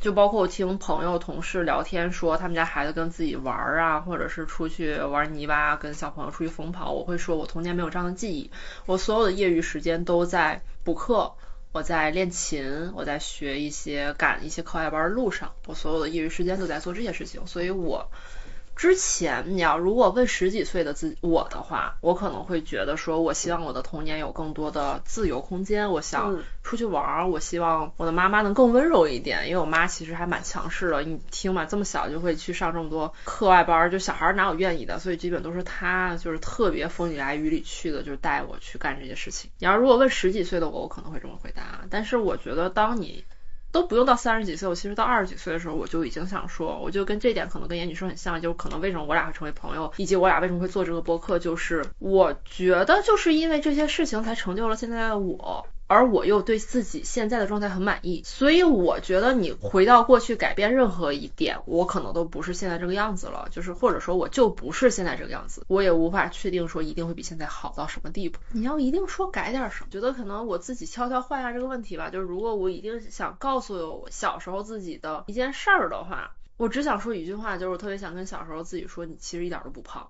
就包括我听朋友、同事聊天说，他们家孩子跟自己玩儿啊，或者是出去玩泥巴，跟小朋友出去疯跑，我会说我童年没有这样的记忆，我所有的业余时间都在补课。我在练琴，我在学一些赶一些课外班路上，我所有的业余时间都在做这些事情，所以我。之前你要如果问十几岁的自我的话，我可能会觉得说，我希望我的童年有更多的自由空间，我想出去玩儿，我希望我的妈妈能更温柔一点，因为我妈其实还蛮强势的。你听嘛，这么小就会去上这么多课外班，就小孩哪有愿意的，所以基本都是她就是特别风里来雨里去的，就是带我去干这些事情。你要如果问十几岁的我，我可能会这么回答，但是我觉得当你。都不用到三十几岁，我其实到二十几岁的时候，我就已经想说，我就跟这点可能跟严女士很像，就是可能为什么我俩会成为朋友，以及我俩为什么会做这个播客，就是我觉得就是因为这些事情才成就了现在的我。而我又对自己现在的状态很满意，所以我觉得你回到过去改变任何一点，我可能都不是现在这个样子了，就是或者说我就不是现在这个样子，我也无法确定说一定会比现在好到什么地步。你要一定说改点什么，觉得可能我自己悄悄换一下这个问题吧，就是如果我一定想告诉我小时候自己的一件事儿的话，我只想说一句话，就是我特别想跟小时候自己说，你其实一点都不胖。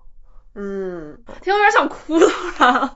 嗯，听有点想哭了。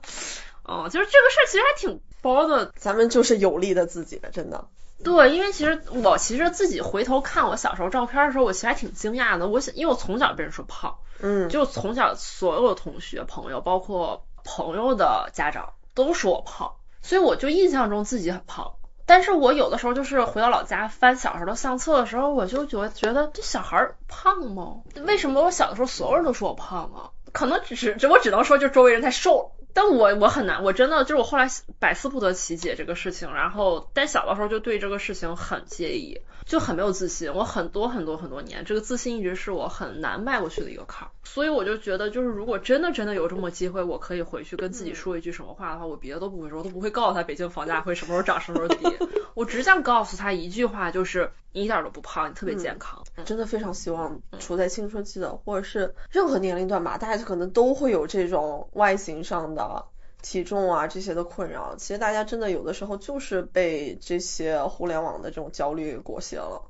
哦，就是这个事儿其实还挺包的，咱们就是有力的自己了，真的。对，因为其实我其实自己回头看我小时候照片的时候，我其实还挺惊讶的。我想，因为我从小被人说胖，嗯，就从小所有的同学、朋友，包括朋友的家长都说我胖，所以我就印象中自己很胖。但是我有的时候就是回到老家翻小时候的相册的时候，我就觉得觉得这小孩胖吗？为什么我小的时候所有人都说我胖啊？可能只是，我只能说就周围人太瘦了。但我我很难，我真的就是我后来百思不得其解这个事情，然后但小的时候就对这个事情很介意，就很没有自信。我很多很多很多年，这个自信一直是我很难迈过去的一个坎儿。所以我就觉得，就是如果真的真的有这么机会，我可以回去跟自己说一句什么话的话，我别的都不会说，我都不会告诉他北京房价会什么时候涨，什么时候跌。我只想告诉他一句话，就是你一点都不胖，你特别健康。真的非常希望处在青春期的，或者是任何年龄段吧，大家可能都会有这种外形上的、体重啊这些的困扰。其实大家真的有的时候就是被这些互联网的这种焦虑裹挟了。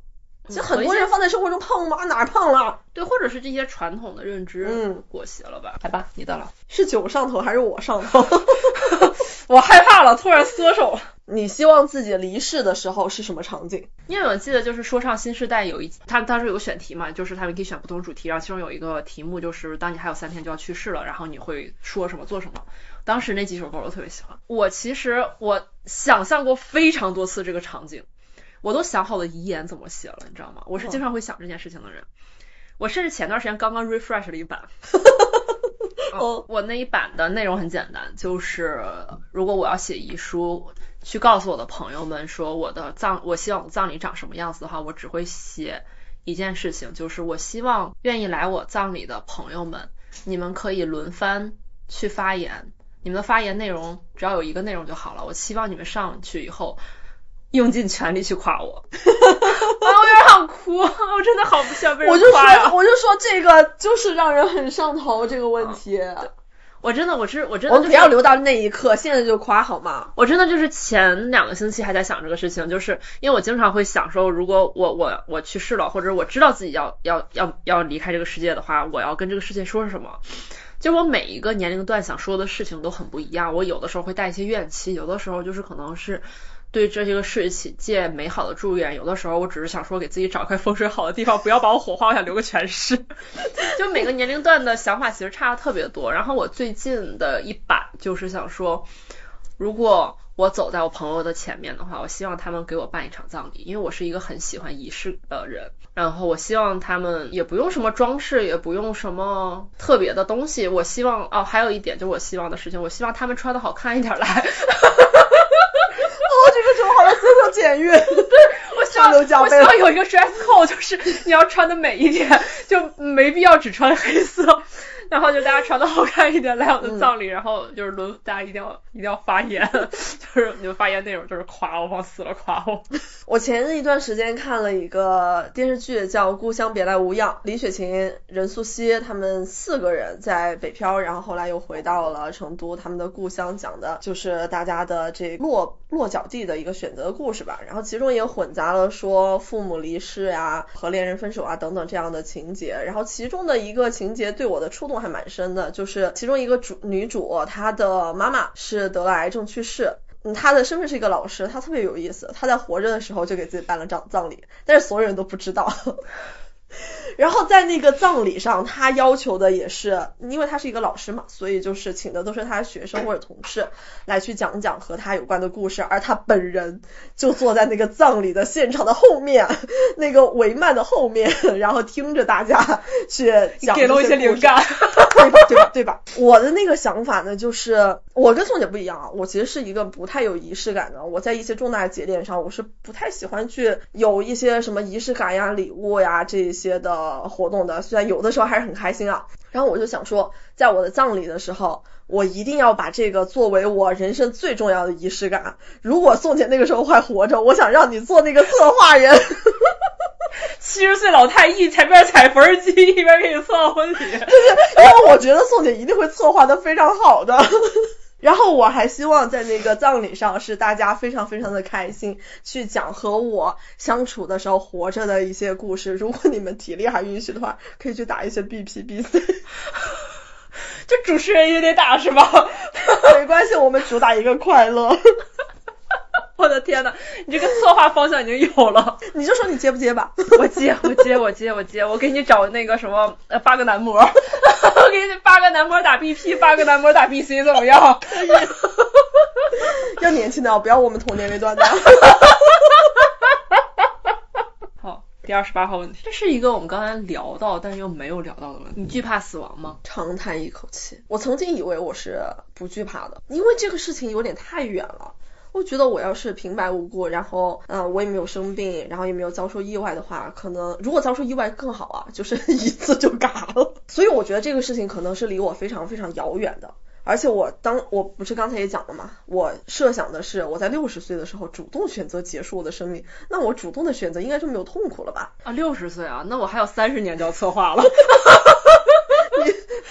其实很多人放在生活中胖吗？哪胖了？对，或者是这些传统的认知嗯裹挟了吧？来吧，你的了。是酒上头还是我上头？我害怕了，突然缩手。你希望自己离世的时候是什么场景？因为我记得就是说唱新时代有一，他当时有个选题嘛，就是他们可以选不同主题，然后其中有一个题目就是当你还有三天就要去世了，然后你会说什么做什么。当时那几首歌我都特别喜欢。我其实我想象过非常多次这个场景，我都想好了遗言怎么写了，你知道吗？我是经常会想这件事情的人。我甚至前段时间刚刚 refresh 了一版。哦，我那一版的内容很简单，就是如果我要写遗书，去告诉我的朋友们说我的葬，我希望我葬礼长什么样子的话，我只会写一件事情，就是我希望愿意来我葬礼的朋友们，你们可以轮番去发言，你们的发言内容只要有一个内容就好了。我希望你们上去以后用尽全力去夸我。啊，我有点想哭，我真的好不想被人夸呀！我就说这个就是让人很上头这个问题。我真的，我是我真的，我不要留到那一刻，现在就夸好吗？我真的就是前两个星期还在想这个事情，就是因为我经常会想说，如果我我我去世了，或者我知道自己要要要要离开这个世界的话，我要跟这个世界说什么？就我每一个年龄段想说的事情都很不一样，我有的时候会带一些怨气，有的时候就是可能是。对这些个世界美好的祝愿，有的时候我只是想说给自己找块风水好的地方，不要把我火化，我想留个全尸。就每个年龄段的想法其实差的特别多。然后我最近的一版就是想说，如果我走在我朋友的前面的话，我希望他们给我办一场葬礼，因为我是一个很喜欢仪式的人。然后我希望他们也不用什么装饰，也不用什么特别的东西。我希望哦，还有一点就是我希望的事情，我希望他们穿的好看一点来。这个就好了，节省简约。对，我希望我希望有一个 dress code，就是你要穿的美一点，就没必要只穿黑色。然后就大家穿的好看一点来我的葬礼，然后就是轮大家一定要一定要发言，就是你们发言内容就是夸我，往死了夸我。我前一段时间看了一个电视剧叫《故乡别来无恙》，李雪琴、任素汐他们四个人在北漂，然后后来又回到了成都，他们的故乡，讲的就是大家的这落落脚地的一个选择的故事吧。然后其中也混杂了说父母离世呀、和恋人分手啊等等这样的情节。然后其中的一个情节对我的触动。还蛮深的，就是其中一个主女主，她的妈妈是得了癌症去世，嗯，她的身份是一个老师，她特别有意思，她在活着的时候就给自己办了葬葬礼，但是所有人都不知道。然后在那个葬礼上，他要求的也是，因为他是一个老师嘛，所以就是请的都是他的学生或者同事来去讲讲和他有关的故事，而他本人就坐在那个葬礼的现场的后面，那个帷幔的后面，然后听着大家去讲，给了我一些灵感，对吧？对吧？对吧？我的那个想法呢，就是我跟宋姐不一样啊，我其实是一个不太有仪式感的，我在一些重大节点上，我是不太喜欢去有一些什么仪式感呀、礼物呀这些的。呃，活动的虽然有的时候还是很开心啊，然后我就想说，在我的葬礼的时候，我一定要把这个作为我人生最重要的仪式感。如果宋姐那个时候还活着，我想让你做那个策划人，七十岁老太一前边踩缝纫机，一边给你策划婚礼，因为我觉得宋姐一定会策划的非常好的。然后我还希望在那个葬礼上是大家非常非常的开心，去讲和我相处的时候活着的一些故事。如果你们体力还允许的话，可以去打一些 BP、BC。就主持人也得打是吧？没关系，我们主打一个快乐。我的天呐，你这个策划方向已经有了，你就说你接不接吧？我接，我接，我接，我接，我给你找那个什么，呃，八个男模，我给你八个男模打 BP，八个男模打 BC，怎么样？可以。要年轻的，不要我们同年龄段的。好，第二十八号问题，这是一个我们刚才聊到，但是又没有聊到的问题。你惧怕死亡吗？长叹一口气，我曾经以为我是不惧怕的，因为这个事情有点太远了。我觉得我要是平白无故，然后嗯，我也没有生病，然后也没有遭受意外的话，可能如果遭受意外更好啊，就是 一次就嘎了。所以我觉得这个事情可能是离我非常非常遥远的。而且我当我不是刚才也讲了嘛，我设想的是我在六十岁的时候主动选择结束我的生命，那我主动的选择应该就没有痛苦了吧？啊，六十岁啊，那我还有三十年就要策划了。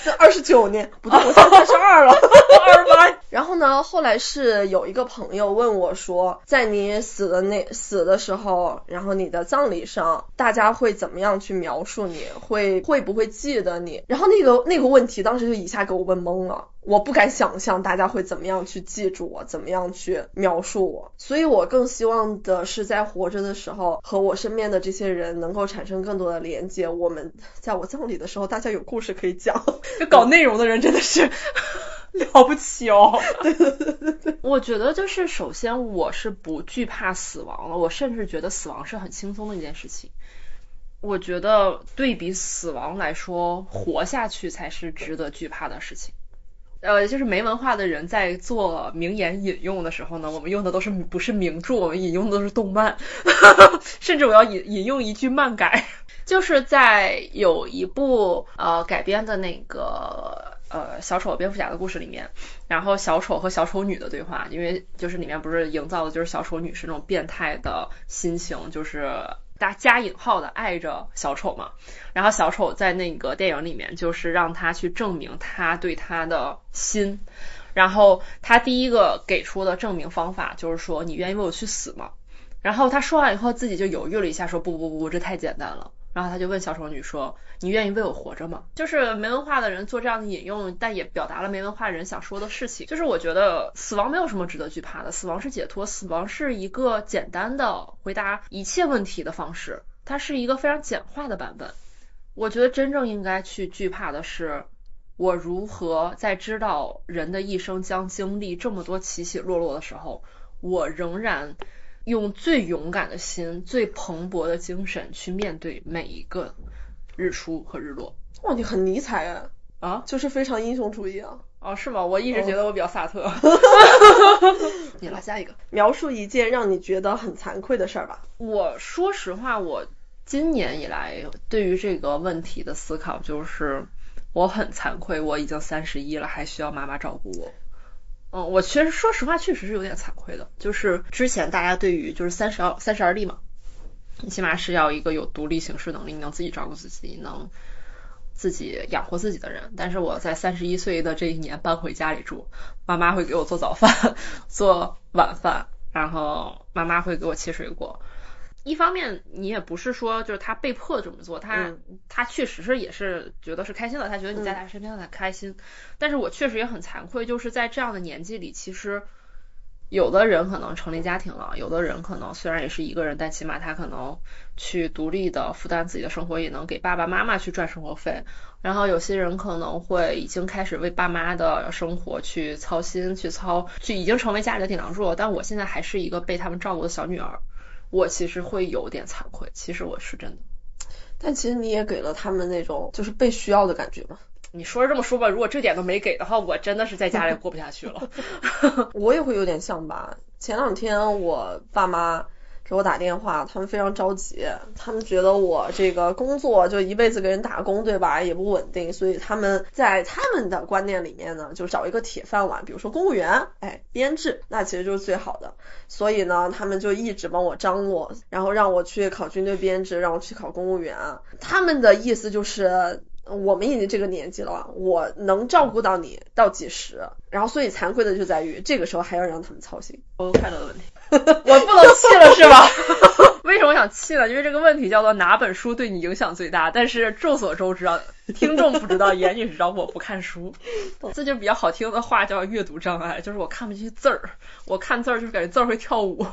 这 二十九年不对，我现在三十二了，二十八。然后呢，后来是有一个朋友问我说，在你死的那死的时候，然后你的葬礼上，大家会怎么样去描述你？会会不会记得你？然后那个那个问题，当时就一下给我问懵了。我不敢想象大家会怎么样去记住我，怎么样去描述我，所以我更希望的是在活着的时候和我身边的这些人能够产生更多的连接。我们在我葬礼的时候，大家有故事可以讲。就搞内容的人真的是 了不起哦！对对对对对，我觉得就是首先我是不惧怕死亡了，我甚至觉得死亡是很轻松的一件事情。我觉得对比死亡来说，活下去才是值得惧怕的事情。呃，就是没文化的人在做名言引用的时候呢，我们用的都是不是名著，我们引用的都是动漫，甚至我要引引用一句漫改。就是在有一部呃改编的那个呃小丑蝙蝠侠的故事里面，然后小丑和小丑女的对话，因为就是里面不是营造的就是小丑女是那种变态的心情，就是大加引号的爱着小丑嘛。然后小丑在那个电影里面就是让他去证明他对他的心，然后他第一个给出的证明方法就是说你愿意为我去死吗？然后他说完以后自己就犹豫了一下，说不不不，这太简单了。然后他就问小丑女说：“你愿意为我活着吗？”就是没文化的人做这样的引用，但也表达了没文化人想说的事情。就是我觉得死亡没有什么值得惧怕的，死亡是解脱，死亡是一个简单的回答一切问题的方式，它是一个非常简化的版本。我觉得真正应该去惧怕的是，我如何在知道人的一生将经历这么多起起落落的时候，我仍然。用最勇敢的心、最蓬勃的精神去面对每一个日出和日落。哇，你很尼采啊！啊，就是非常英雄主义啊！哦，是吗？我一直觉得我比较萨特。你来下一个，描述一件让你觉得很惭愧的事儿吧。我说实话，我今年以来对于这个问题的思考就是，我很惭愧，我已经三十一了，还需要妈妈照顾我。嗯，我其实说实话，确实是有点惭愧的。就是之前大家对于就是三十而三十而立嘛，你起码是要一个有独立行事能力，能自己照顾自己，能自己养活自己的人。但是我在三十一岁的这一年搬回家里住，妈妈会给我做早饭、做晚饭，然后妈妈会给我切水果。一方面，你也不是说就是他被迫这么做，他他确实是也是觉得是开心的，他觉得你在他身边他开心。但是我确实也很惭愧，就是在这样的年纪里，其实有的人可能成立家庭了，有的人可能虽然也是一个人，但起码他可能去独立的负担自己的生活，也能给爸爸妈妈去赚生活费。然后有些人可能会已经开始为爸妈的生活去操心，去操，去已经成为家里的顶梁柱了。但我现在还是一个被他们照顾的小女儿。我其实会有点惭愧，其实我是真的，但其实你也给了他们那种就是被需要的感觉嘛。你说是这么说吧，如果这点都没给的话，我真的是在家里过不下去了。我也会有点像吧，前两天我爸妈。给我打电话，他们非常着急，他们觉得我这个工作就一辈子给人打工，对吧？也不稳定，所以他们在他们的观念里面呢，就找一个铁饭碗，比如说公务员，哎，编制，那其实就是最好的。所以呢，他们就一直帮我张罗，然后让我去考军队编制，让我去考公务员。他们的意思就是，我们已经这个年纪了，我能照顾到你到几十？然后，所以惭愧的就在于这个时候还要让他们操心。我快乐的问题。我不能气了是吧？为什么想气呢？因为这个问题叫做哪本书对你影响最大？但是众所周知啊，听众不知道，言语知道，我不看书，这就比较好听的话叫阅读障碍，就是我看不进去字儿，我看字儿就是感觉字儿会跳舞。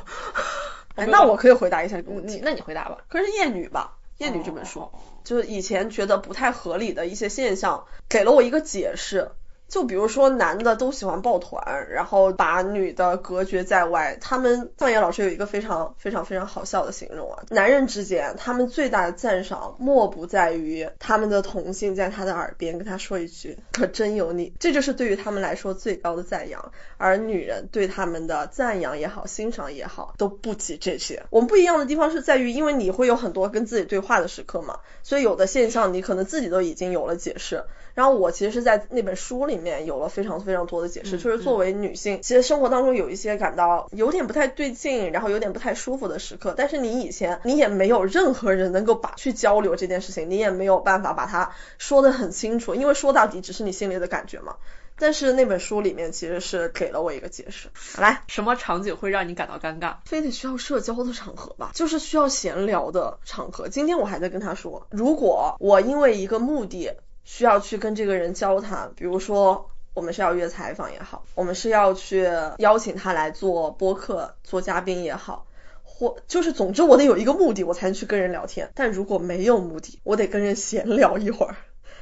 哎，那我可以回答一下这个问题，那你回答吧。可是《厌女》吧，《厌女》这本书，就是以前觉得不太合理的一些现象，给了我一个解释。就比如说男的都喜欢抱团，然后把女的隔绝在外。他们放野老师有一个非常非常非常好笑的形容啊，男人之间他们最大的赞赏莫不在于他们的同性在他的耳边跟他说一句可真有你，这就是对于他们来说最高的赞扬。而女人对他们的赞扬也好，欣赏也好，都不及这些。我们不一样的地方是在于，因为你会有很多跟自己对话的时刻嘛，所以有的现象你可能自己都已经有了解释。然后我其实是在那本书里面有了非常非常多的解释，就是作为女性，其实生活当中有一些感到有点不太对劲，然后有点不太舒服的时刻，但是你以前你也没有任何人能够把去交流这件事情，你也没有办法把它说得很清楚，因为说到底只是你心里的感觉嘛。但是那本书里面其实是给了我一个解释。来，什么场景会让你感到尴尬？非得需要社交的场合吧，就是需要闲聊的场合。今天我还在跟他说，如果我因为一个目的。需要去跟这个人交谈，比如说我们是要约采访也好，我们是要去邀请他来做播客做嘉宾也好，或就是总之我得有一个目的，我才能去跟人聊天。但如果没有目的，我得跟人闲聊一会儿，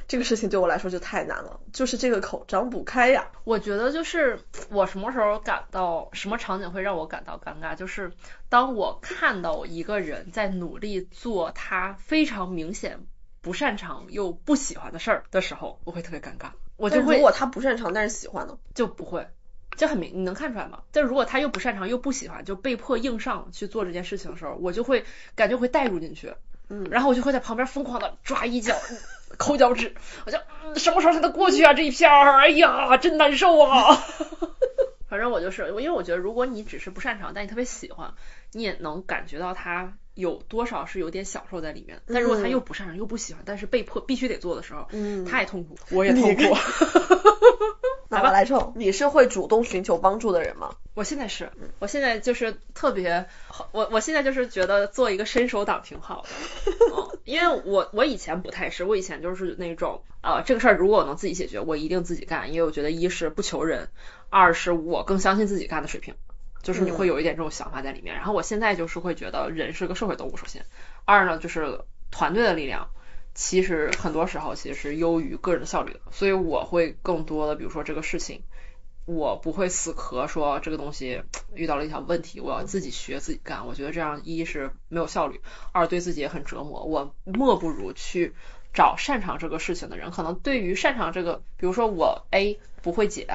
这个事情对我来说就太难了，就是这个口张不开呀。我觉得就是我什么时候感到什么场景会让我感到尴尬，就是当我看到一个人在努力做他非常明显。不擅长又不喜欢的事儿的时候，我会特别尴尬。我就会如果他不擅长但是喜欢呢，就不会，就很明，你能看出来吗？但如果他又不擅长又不喜欢，就被迫硬上去做这件事情的时候，我就会感觉会带入进去。嗯，然后我就会在旁边疯狂的抓衣角、抠脚趾，我就、嗯、什么时候才能过去啊这一片儿？哎呀，真难受啊！反正我就是，因为我觉得如果你只是不擅长，但你特别喜欢，你也能感觉到它有多少是有点享受在里面。但如果他又不擅长又不喜欢，但是被迫必须得做的时候，嗯他也痛苦，我也痛苦。那我来抽，你是会主动寻求帮助的人吗？我现在是，我现在就是特别，我我现在就是觉得做一个伸手党挺好的，嗯，因为我我以前不太是，我以前就是那种，呃，这个事儿如果我能自己解决，我一定自己干，因为我觉得一是不求人，二是我更相信自己干的水平，就是你会有一点这种想法在里面。然后我现在就是会觉得人是个社会动物，首先，二呢就是团队的力量。其实很多时候其实是优于个人的效率的，所以我会更多的，比如说这个事情，我不会死磕说这个东西遇到了一条问题，我要自己学自己干。我觉得这样一是没有效率，二对自己也很折磨。我莫不如去找擅长这个事情的人，可能对于擅长这个，比如说我 A 不会解，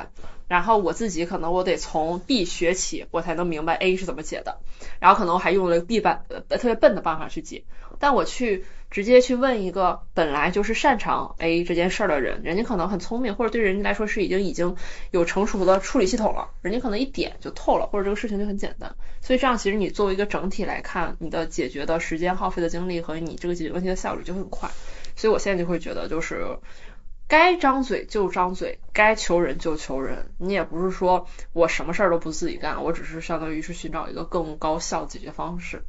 然后我自己可能我得从 B 学起，我才能明白 A 是怎么解的，然后可能我还用了 B 办呃特别笨的办法去解，但我去。直接去问一个本来就是擅长 A 这件事儿的人，人家可能很聪明，或者对人家来说是已经已经有成熟的处理系统了，人家可能一点就透了，或者这个事情就很简单。所以这样其实你作为一个整体来看，你的解决的时间耗费的精力和你这个解决问题的效率就很快。所以我现在就会觉得，就是该张嘴就张嘴，该求人就求人。你也不是说我什么事儿都不自己干，我只是相当于是寻找一个更高效解决方式。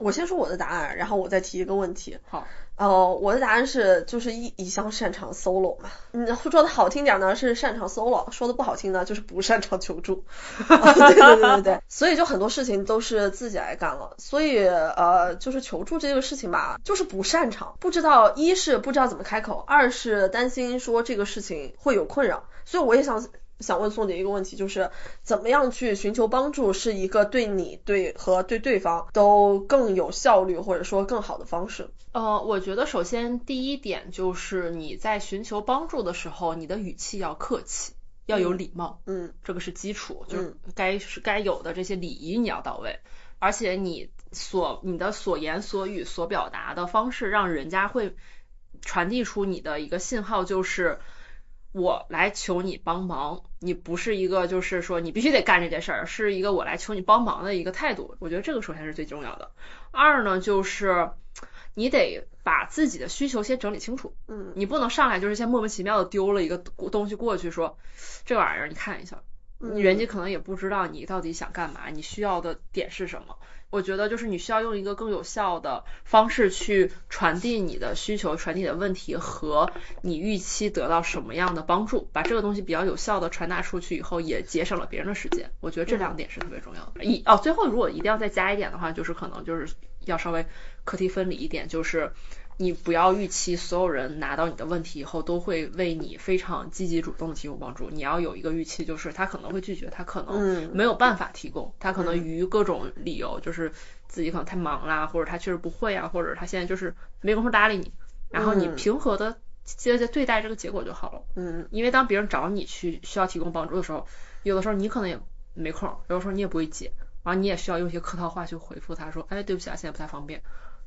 我先说我的答案，然后我再提一个问题。好，呃，我的答案是就是一一向擅长 solo 嘛，嗯，说的好听点呢是擅长 solo，说的不好听呢就是不擅长求助。对对对对对，所以就很多事情都是自己来干了，所以呃就是求助这个事情吧，就是不擅长，不知道一是不知道怎么开口，二是担心说这个事情会有困扰，所以我也想。想问宋姐一个问题，就是怎么样去寻求帮助是一个对你对和对对方都更有效率或者说更好的方式？呃，我觉得首先第一点就是你在寻求帮助的时候，你的语气要客气，要有礼貌，嗯，这个是基础，就是该是该有的这些礼仪你要到位，而且你所你的所言所语所表达的方式，让人家会传递出你的一个信号，就是。我来求你帮忙，你不是一个就是说你必须得干这件事儿，是一个我来求你帮忙的一个态度。我觉得这个首先是最重要的。二呢，就是你得把自己的需求先整理清楚。嗯，你不能上来就是先莫名其妙的丢了一个东西过去，说这玩意儿你看一下，你人家可能也不知道你到底想干嘛，你需要的点是什么。我觉得就是你需要用一个更有效的方式去传递你的需求、传递你的问题和你预期得到什么样的帮助，把这个东西比较有效的传达出去以后，也节省了别人的时间。我觉得这两点是特别重要的。一哦，最后如果一定要再加一点的话，就是可能就是要稍微课题分离一点，就是。你不要预期所有人拿到你的问题以后都会为你非常积极主动的提供帮助。你要有一个预期，就是他可能会拒绝，他可能没有办法提供，他可能于各种理由，就是自己可能太忙啦，或者他确实不会啊，或者他现在就是没工夫搭理你。然后你平和的接着对待这个结果就好了。嗯，因为当别人找你去需要提供帮助的时候，有的时候你可能也没空，有的时候你也不会接，然后你也需要用一些客套话去回复他说，哎，对不起啊，现在不太方便。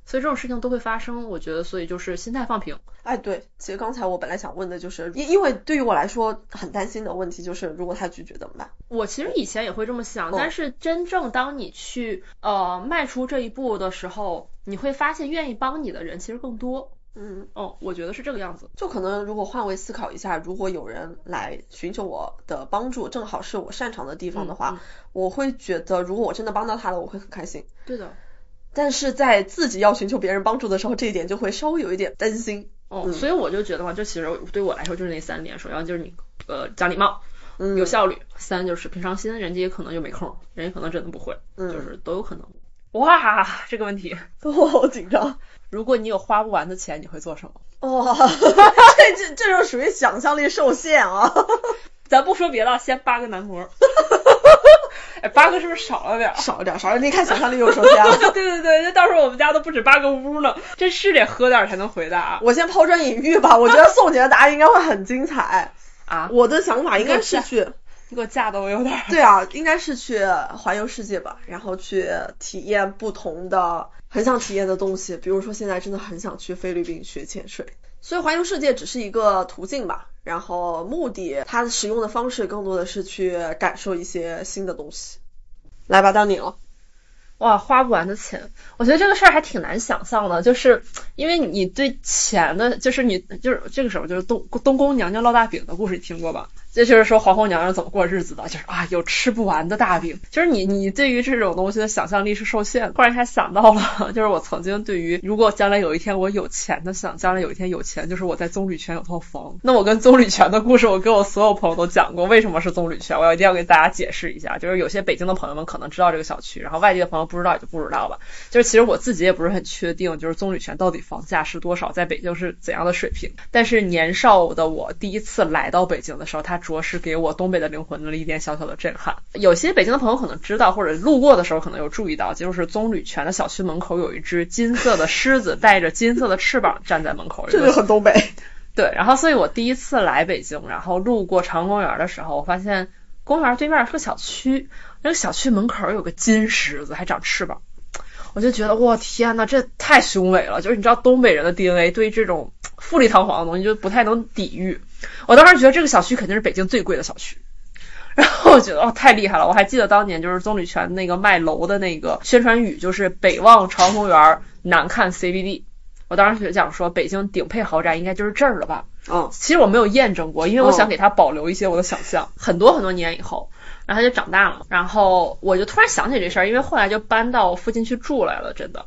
所以这种事情都会发生，我觉得，所以就是心态放平。哎，对，其实刚才我本来想问的就是，因因为对于我来说很担心的问题就是，如果他拒绝怎么办？我其实以前也会这么想，但是真正当你去呃迈出这一步的时候，你会发现愿意帮你的人其实更多。嗯，哦，我觉得是这个样子。就可能如果换位思考一下，如果有人来寻求我的帮助，正好是我擅长的地方的话，我会觉得如果我真的帮到他了，我会很开心。对的。但是在自己要寻求别人帮助的时候，这一点就会稍微有一点担心。哦，所以我就觉得嘛，就其实对我来说就是那三点，首先就是你呃讲礼貌，有效率；三就是平常心，人家也可能就没空，人家可能真的不会，嗯就是都有可能。哇，这个问题，好紧张。如果你有花不完的钱，你会做什么？哇，这这这就属于想象力受限啊。咱不说别的，先扒个男模。哎，八个是不是少了点？少了点，少了。你看想象力又受限了。对对对，那到时候我们家都不止八个屋呢，这是得喝点才能回答。我先抛砖引玉吧，我觉得宋姐的答案应该会很精彩 啊。我的想法应该是去你给我架的我有点。对啊，应该是去环游世界吧，然后去体验不同的很想体验的东西，比如说现在真的很想去菲律宾学潜水。所以环游世界只是一个途径吧，然后目的它使用的方式更多的是去感受一些新的东西。来吧，到你了。哇，花不完的钱，我觉得这个事儿还挺难想象的，就是因为你对钱的，就是你就是这个时候就是东东宫娘娘烙大饼的故事，你听过吧？这就是说皇后娘娘怎么过日子的，就是啊有吃不完的大饼，就是你你对于这种东西的想象力是受限。突然一下想到了，就是我曾经对于如果将来有一天我有钱的想，将来有一天有钱，就是我在棕榈泉有套房。那我跟棕榈泉的故事，我跟我所有朋友都讲过，为什么是棕榈泉，我要一定要给大家解释一下。就是有些北京的朋友们可能知道这个小区，然后外地的朋友不知道也就不知道吧。就是其实我自己也不是很确定，就是棕榈泉到底房价是多少，在北京是怎样的水平。但是年少的我第一次来到北京的时候，他着实给我东。北的灵魂了一点小小的震撼。有些北京的朋友可能知道，或者路过的时候可能有注意到，就是棕榈泉的小区门口有一只金色的狮子，带着金色的翅膀站在门口。这就很东北。对，然后所以我第一次来北京，然后路过朝阳公园的时候，我发现公园对面是个小区，那个小区门口有个金狮子，还长翅膀。我就觉得，我天呐，这太雄伟了！就是你知道东北人的 DNA 对这种富丽堂皇的东西就不太能抵御。我当时觉得这个小区肯定是北京最贵的小区，然后我觉得哦太厉害了！我还记得当年就是棕榈泉那个卖楼的那个宣传语，就是北望朝阳公园，南看 CBD。我当时就想说北京顶配豪宅应该就是这儿了吧？嗯，其实我没有验证过，因为我想给他保留一些我的想象。很多很多年以后，然后他就长大了，然后我就突然想起这事儿，因为后来就搬到附近去住来了，真的。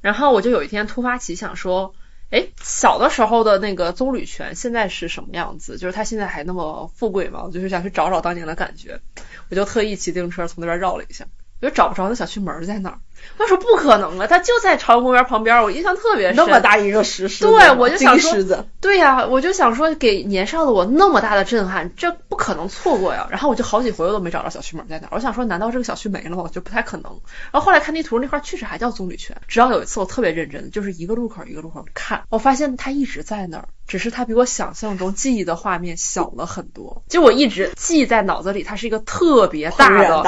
然后我就有一天突发奇想说。哎，小的时候的那个棕榈泉现在是什么样子？就是它现在还那么富贵吗？我就是想去找找当年的感觉，我就特意骑自行车从那边绕了一下，就找不着那小区门在哪儿。他说不可能啊，他就在朝阳公园旁边，我印象特别深。那么大一个石狮子，对，我就想说，对呀，我就想说给年少的我那么大的震撼，这不可能错过呀。然后我就好几回我都没找着小区门在哪，我想说难道这个小区没了吗？我觉得不太可能。然后后来看地图，那块确实还叫棕榈泉。直到有一次我特别认真，就是一个路口一个路口看，我发现它一直在那儿，只是它比我想象中记忆的画面小了很多。就我一直记在脑子里，它是一个特别大的，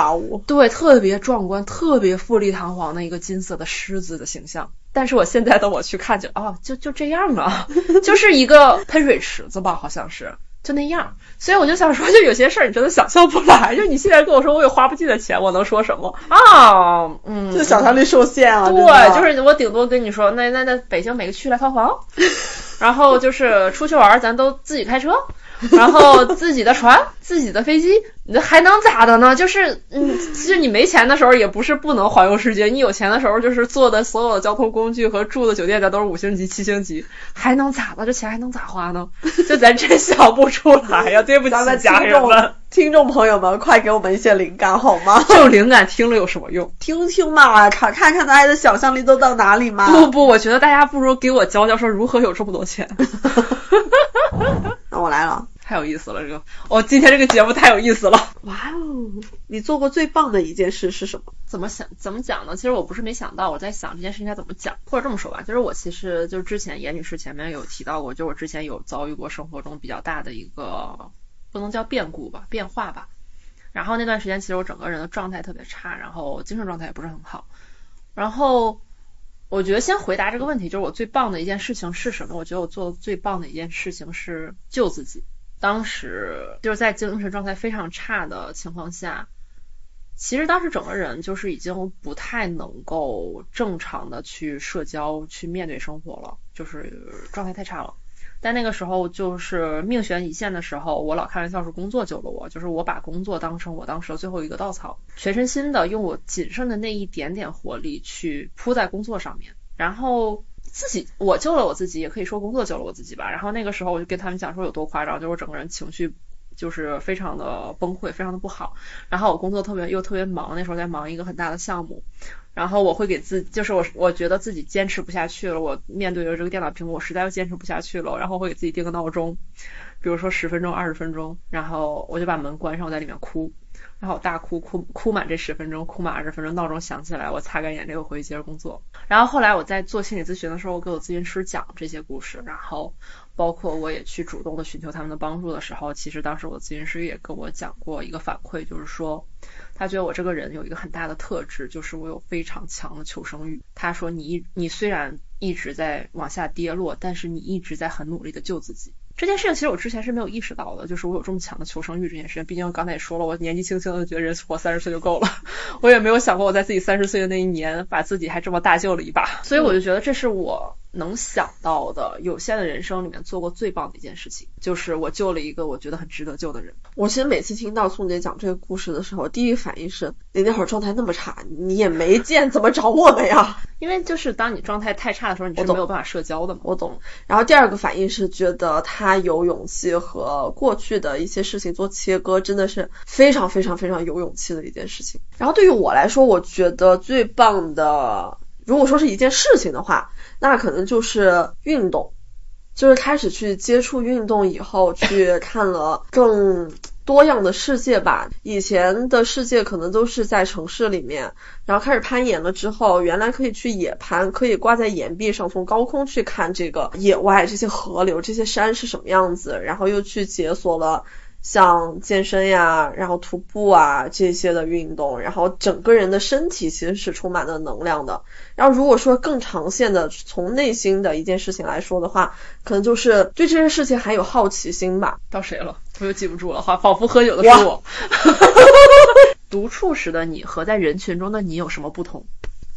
对，特别壮观、特别富丽堂皇的一个金色的。狮子的形象，但是我现在的我去看就哦，就就这样啊，就是一个喷水池子吧，好像是就那样。所以我就想说，就有些事儿你真的想象不来。就你现在跟我说我有花不尽的钱，我能说什么啊？嗯，就想象力受限啊。对，就是我顶多跟你说，那那那北京每个区来套房，然后就是出去玩，咱都自己开车。然后自己的船，自己的飞机，那还能咋的呢？就是，嗯，其实你没钱的时候也不是不能环游世界，你有钱的时候就是坐的所有的交通工具和住的酒店，咱都是五星级、七星级，还能咋的？这钱还能咋花呢？就咱真想不出来呀！对不起，家人们，听众朋友们，快给我们一些灵感好吗？这种灵感听了有什么用？听听嘛，看看看大家的想象力都到哪里嘛？不不，我觉得大家不如给我教教说如何有这么多钱。那我来了，太有意思了，这个，哦，今天这个节目太有意思了。哇哦，你做过最棒的一件事是什么？怎么想？怎么讲呢？其实我不是没想到，我在想这件事应该怎么讲，或者这么说吧，就是我其实就是之前严女士前面有提到过，就我之前有遭遇过生活中比较大的一个，不能叫变故吧，变化吧。然后那段时间其实我整个人的状态特别差，然后精神状态也不是很好，然后。我觉得先回答这个问题，就是我最棒的一件事情是什么？我觉得我做的最棒的一件事情是救自己。当时就是在精神状态非常差的情况下，其实当时整个人就是已经不太能够正常的去社交、去面对生活了，就是状态太差了。但那个时候就是命悬一线的时候，我老开玩笑说工作救了我，就是我把工作当成我当时的最后一个稻草，全身心的用我仅剩的那一点点活力去扑在工作上面，然后自己我救了我自己，也可以说工作救了我自己吧。然后那个时候我就跟他们讲说有多夸张，就是我整个人情绪就是非常的崩溃，非常的不好。然后我工作特别又特别忙，那时候在忙一个很大的项目。然后我会给自，就是我我觉得自己坚持不下去了，我面对着这个电脑屏幕，我实在坚持不下去了，然后会给自己定个闹钟，比如说十分钟、二十分钟，然后我就把门关上，我在里面哭，然后我大哭哭哭满这十分钟，哭满二十分钟，闹钟响起来，我擦干眼泪，我回去接着工作。然后后来我在做心理咨询的时候，我给我咨询师讲这些故事，然后包括我也去主动的寻求他们的帮助的时候，其实当时我的咨询师也跟我讲过一个反馈，就是说他觉得我这个人有一个很大的特质，就是我有非常强的求生欲。他说你一你虽然一直在往下跌落，但是你一直在很努力的救自己。这件事情其实我之前是没有意识到的，就是我有这么强的求生欲这件事情。毕竟刚才也说了，我年纪轻轻的觉得人活三十岁就够了，我也没有想过我在自己三十岁的那一年把自己还这么大救了一把。所以我就觉得这是我能想到的有限的人生里面做过最棒的一件事情，就是我救了一个我觉得很值得救的人。我其实每次听到宋姐讲这个故事的时候，第一反应是你那会儿状态那么差，你也没见怎么找我们呀？因为就是当你状态太差的时候，你是没有办法社交的嘛。我懂。然后第二个反应是觉得他有勇气和过去的一些事情做切割，真的是非常非常非常有勇气的一件事情。然后对于我来说，我觉得最棒的，如果说是一件事情的话，那可能就是运动，就是开始去接触运动以后，去看了更。多样的世界吧，以前的世界可能都是在城市里面，然后开始攀岩了之后，原来可以去野攀，可以挂在岩壁上，从高空去看这个野外这些河流、这些山是什么样子，然后又去解锁了。像健身呀，然后徒步啊这些的运动，然后整个人的身体其实是充满了能量的。然后如果说更长线的从内心的一件事情来说的话，可能就是对这件事情还有好奇心吧。到谁了？我又记不住了，仿仿佛喝酒的是我。独处时的你和在人群中的你有什么不同？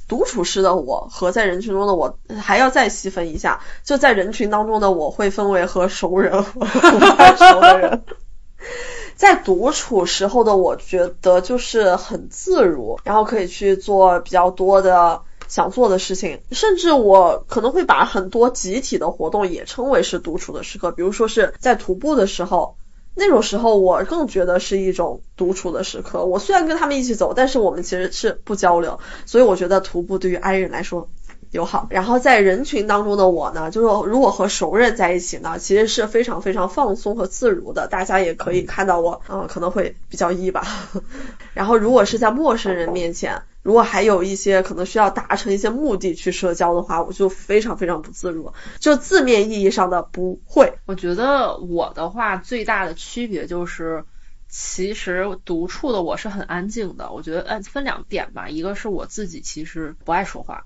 独处时的我和在人群中的我还要再细分一下，就在人群当中的我会分为和熟人和不太熟的人。在独处时候的我觉得就是很自如，然后可以去做比较多的想做的事情，甚至我可能会把很多集体的活动也称为是独处的时刻，比如说是在徒步的时候，那种时候我更觉得是一种独处的时刻。我虽然跟他们一起走，但是我们其实是不交流，所以我觉得徒步对于 I 人来说。友好，然后在人群当中的我呢，就是如果和熟人在一起呢，其实是非常非常放松和自如的。大家也可以看到我，嗯，可能会比较 E 吧。然后如果是在陌生人面前，如果还有一些可能需要达成一些目的去社交的话，我就非常非常不自如。就字面意义上的不会。我觉得我的话最大的区别就是，其实独处的我是很安静的。我觉得，嗯，分两点吧，一个是我自己其实不爱说话。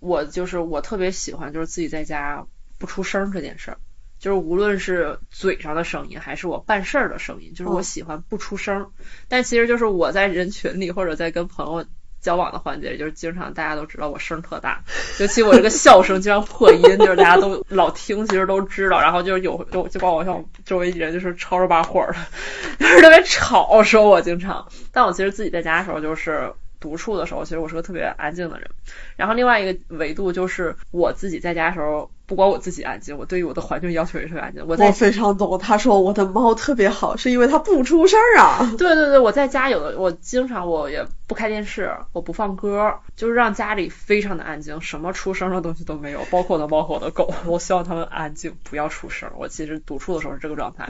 我就是我特别喜欢就是自己在家不出声这件事儿，就是无论是嘴上的声音还是我办事儿的声音，就是我喜欢不出声。但其实就是我在人群里或者在跟朋友交往的环节，就是经常大家都知道我声特大，尤其我这个笑声经常破音，就是大家都老听，其实都知道。然后就是有就就把我像周围人就是吵着把火的，就是特别吵，说我经常。但我其实自己在家的时候就是。独处的时候，其实我是个特别安静的人。然后另外一个维度就是我自己在家的时候。不光我自己安静，我对于我的环境要求也特别安静。我在非常懂，他说我的猫特别好，是因为它不出声啊。对对对，我在家有的，我经常我也不开电视，我不放歌，就是让家里非常的安静，什么出声的东西都没有，包括我的猫和我的狗，我希望它们安静，不要出声。我其实独处的时候是这个状态，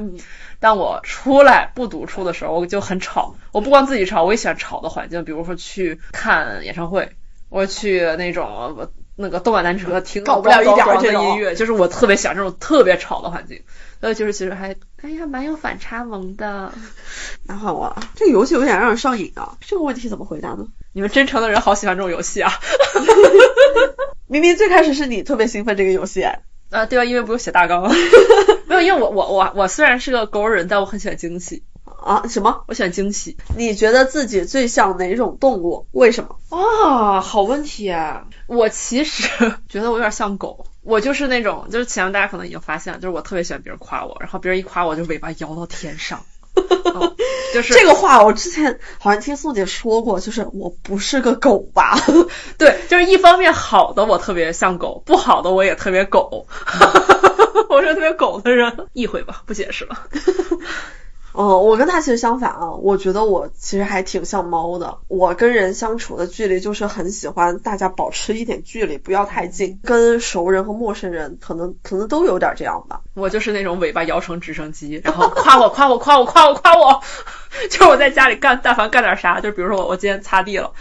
但我出来不独处的时候，我就很吵。我不光自己吵，我也喜欢吵的环境，比如说去看演唱会，我去那种我。那个动感单车听搞不了一点这音乐，就是我特别喜欢这种特别吵的环境，呃，就是其实还哎呀蛮有反差萌的。麻烦我了，这个游戏有点让人上瘾啊。这个问题怎么回答呢？你们真诚的人好喜欢这种游戏啊。明明最开始是你特别兴奋这个游戏。啊，对啊，因为不用写大纲。没有，因为我我我我虽然是个狗人，但我很喜欢惊喜。啊，什么？我喜欢惊喜。你觉得自己最像哪种动物？为什么？啊，好问题啊。我其实觉得我有点像狗。我就是那种，就是前面大家可能已经发现了，就是我特别喜欢别人夸我，然后别人一夸我就尾巴摇到天上。就是这个话，我之前好像听宋姐说过，就是我不是个狗吧？对，就是一方面好的我特别像狗，不好的我也特别狗。我是特别狗的人，意会吧，不解释了。嗯，我跟他其实相反啊，我觉得我其实还挺像猫的。我跟人相处的距离就是很喜欢大家保持一点距离，不要太近。跟熟人和陌生人可能可能都有点这样吧。我就是那种尾巴摇成直升机，然后夸我夸我夸我夸我夸我，就是我在家里干，但凡干点啥，就比如说我我今天擦地了。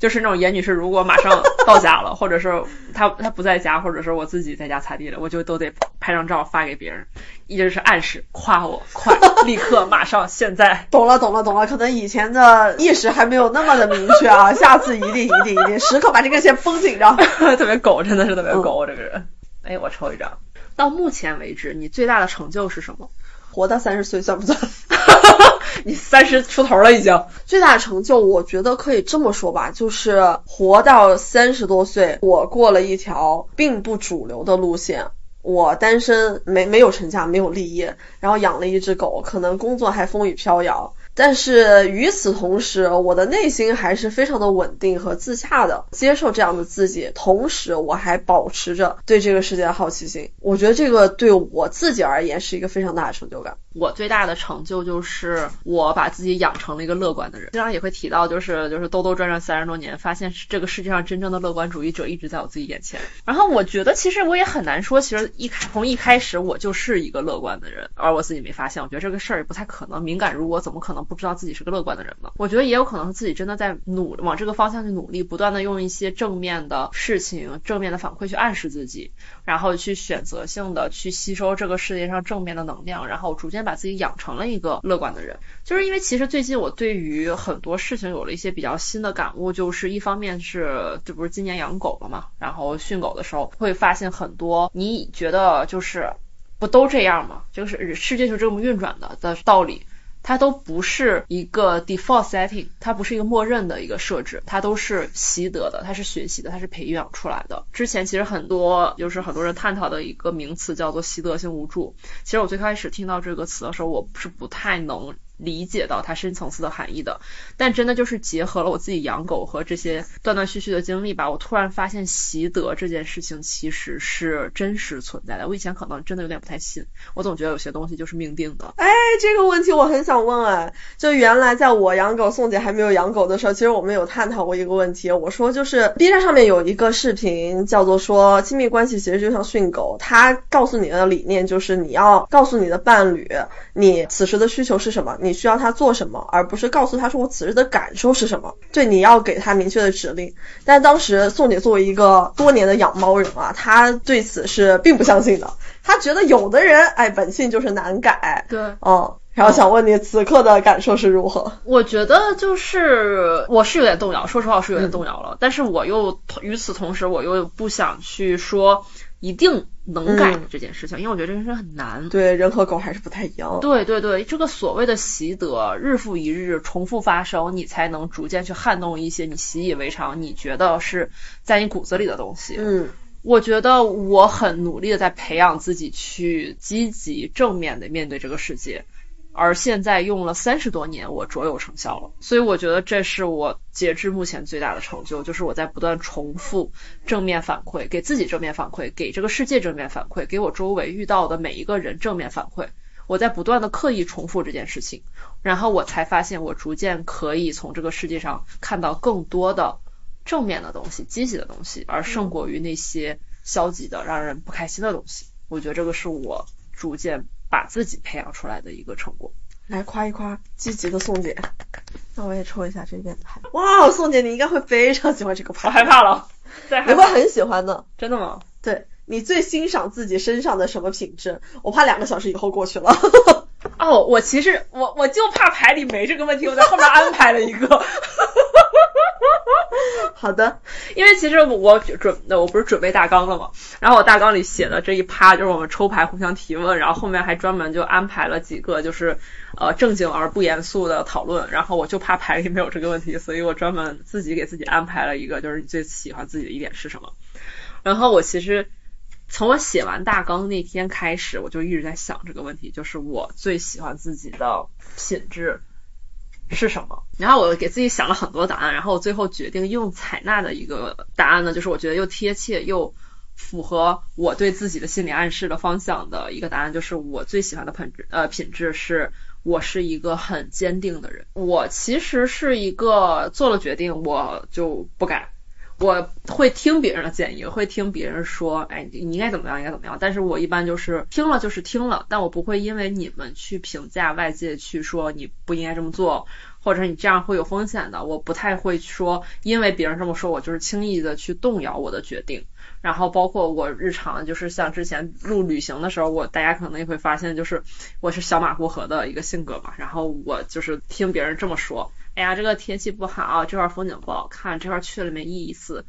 就是那种严女士如果马上到家了，或者是她她不在家，或者是我自己在家擦地了，我就都得拍张照发给别人，一直是暗示夸我快，立刻马上现在。懂了懂了懂了，可能以前的意识还没有那么的明确啊，下次一定一定一定时刻把这个先绷紧着。特别狗，真的是特别狗，我这个人。哎，我抽一张。到目前为止，你最大的成就是什么？活到三十岁算不算？你三十出头了已经。最大成就，我觉得可以这么说吧，就是活到三十多岁，我过了一条并不主流的路线。我单身，没没有成家，没有立业，然后养了一只狗，可能工作还风雨飘摇。但是与此同时，我的内心还是非常的稳定和自洽的，接受这样的自己。同时，我还保持着对这个世界的好奇心。我觉得这个对我自己而言是一个非常大的成就感。我最大的成就就是我把自己养成了一个乐观的人。经常也会提到，就是就是兜兜转转三十多年，发现这个世界上真正的乐观主义者一直在我自己眼前。然后我觉得其实我也很难说，其实一开从一开始我就是一个乐观的人，而我自己没发现。我觉得这个事儿也不太可能。敏感如我，怎么可能不知道自己是个乐观的人呢？我觉得也有可能是自己真的在努往这个方向去努力，不断的用一些正面的事情、正面的反馈去暗示自己，然后去选择性的去吸收这个世界上正面的能量，然后逐渐。先把自己养成了一个乐观的人，就是因为其实最近我对于很多事情有了一些比较新的感悟，就是一方面是这不是今年养狗了嘛，然后训狗的时候会发现很多你觉得就是不都这样吗？就是世界就这么运转的的道理。它都不是一个 default setting，它不是一个默认的一个设置，它都是习得的，它是学习的，它是培养出来的。之前其实很多就是很多人探讨的一个名词叫做习得性无助。其实我最开始听到这个词的时候，我是不太能。理解到它深层次的含义的，但真的就是结合了我自己养狗和这些断断续续的经历吧，我突然发现习得这件事情其实是真实存在的。我以前可能真的有点不太信，我总觉得有些东西就是命定的。哎，这个问题我很想问哎，就原来在我养狗，宋姐还没有养狗的时候，其实我们有探讨过一个问题。我说就是 B 站上面有一个视频叫做说亲密关系其实就像训狗，它告诉你的理念就是你要告诉你的伴侣你此时的需求是什么，你。你需要他做什么，而不是告诉他说我此时的感受是什么。对，你要给他明确的指令。但当时宋姐作为一个多年的养猫人啊，她对此是并不相信的。她觉得有的人，哎，本性就是难改。对，嗯。然后想问你此刻的感受是如何？我觉得就是我是有点动摇，说实话我是有点动摇了。但是我又与此同时，我又不想去说。一定能干这件事情，因为我觉得这件事很难。对，人和狗还是不太一样。对对对，这个所谓的习得，日复一日重复发生，你才能逐渐去撼动一些你习以为常、你觉得是在你骨子里的东西。嗯，我觉得我很努力的在培养自己去积极正面的面对这个世界。而现在用了三十多年，我卓有成效了，所以我觉得这是我截至目前最大的成就，就是我在不断重复正面反馈，给自己正面反馈，给这个世界正面反馈，给我周围遇到的每一个人正面反馈。我在不断的刻意重复这件事情，然后我才发现，我逐渐可以从这个世界上看到更多的正面的东西、积极的东西，而胜过于那些消极的、让人不开心的东西。我觉得这个是我逐渐。把自己培养出来的一个成果，来夸一夸积极的宋姐。那我也抽一下这边牌。哇，宋姐你应该会非常喜欢这个牌。我害怕了，你会很喜欢的。真的吗？对，你最欣赏自己身上的什么品质？我怕两个小时以后过去了。哦，我其实我我就怕牌里没这个问题，我在后面安排了一个。好的，因为其实我准，我不是准备大纲了嘛，然后我大纲里写的这一趴就是我们抽牌互相提问，然后后面还专门就安排了几个就是呃正经而不严肃的讨论，然后我就怕牌里没有这个问题，所以我专门自己给自己安排了一个，就是你最喜欢自己的一点是什么。然后我其实从我写完大纲那天开始，我就一直在想这个问题，就是我最喜欢自己的品质。是什么？然后我给自己想了很多答案，然后我最后决定用采纳的一个答案呢，就是我觉得又贴切又符合我对自己的心理暗示的方向的一个答案，就是我最喜欢的品质呃品质是我是一个很坚定的人。我其实是一个做了决定我就不改。我会听别人的建议，会听别人说，哎，你应该怎么样，应该怎么样。但是我一般就是听了就是听了，但我不会因为你们去评价外界去说你不应该这么做，或者你这样会有风险的，我不太会说，因为别人这么说，我就是轻易的去动摇我的决定。然后包括我日常就是像之前录旅行的时候，我大家可能也会发现，就是我是小马过河的一个性格嘛。然后我就是听别人这么说，哎呀，这个天气不好，这块风景不好看，这块去了没意思。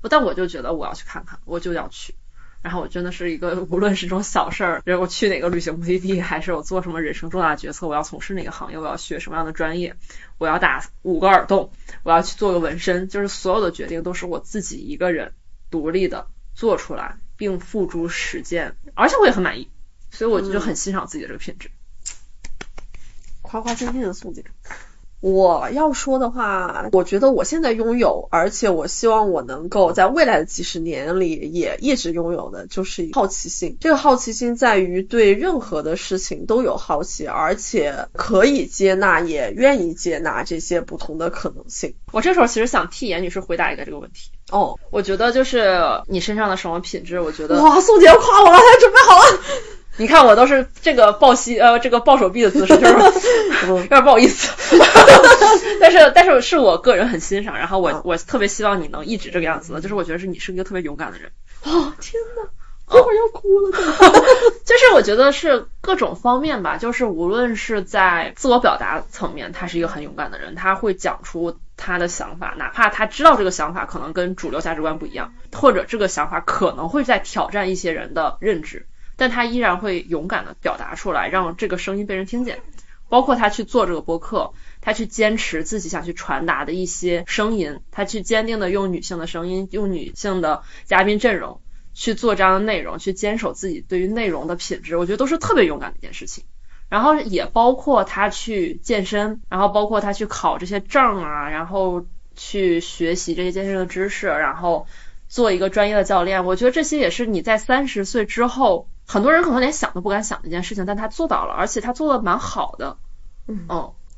不但我就觉得我要去看看，我就要去。然后我真的是一个，无论是这种小事儿，比如我去哪个旅行目的地，还是我做什么人生重大决策，我要从事哪个行业，我要学什么样的专业，我要打五个耳洞，我要去做个纹身，就是所有的决定都是我自己一个人独立的做出来，并付诸实践，而且我也很满意，所以我就很欣赏自己的这个品质。夸夸真心的宋姐。我要说的话，我觉得我现在拥有，而且我希望我能够在未来的几十年里也一直拥有的，就是好奇心。这个好奇心在于对任何的事情都有好奇，而且可以接纳，也愿意接纳这些不同的可能性。我这时候其实想替严女士回答一个这个问题。哦，我觉得就是你身上的什么品质，我觉得哇，宋姐夸我了，她准备好了。你看我都是这个抱膝呃这个抱手臂的姿势，就是有点不好意思，但是但是是我个人很欣赏，然后我我特别希望你能一直这个样子的，就是我觉得是你是一个特别勇敢的人。哦天呐，这会儿要哭了，就是我觉得是各种方面吧，就是无论是在自我表达层面，他是一个很勇敢的人，他会讲出他的想法，哪怕他知道这个想法可能跟主流价值观不一样，或者这个想法可能会在挑战一些人的认知。但他依然会勇敢的表达出来，让这个声音被人听见。包括他去做这个播客，他去坚持自己想去传达的一些声音，他去坚定的用女性的声音，用女性的嘉宾阵容去做这样的内容，去坚守自己对于内容的品质，我觉得都是特别勇敢的一件事情。然后也包括他去健身，然后包括他去考这些证啊，然后去学习这些健身的知识，然后做一个专业的教练。我觉得这些也是你在三十岁之后。很多人可能连想都不敢想的一件事情，但他做到了，而且他做的蛮好的，嗯，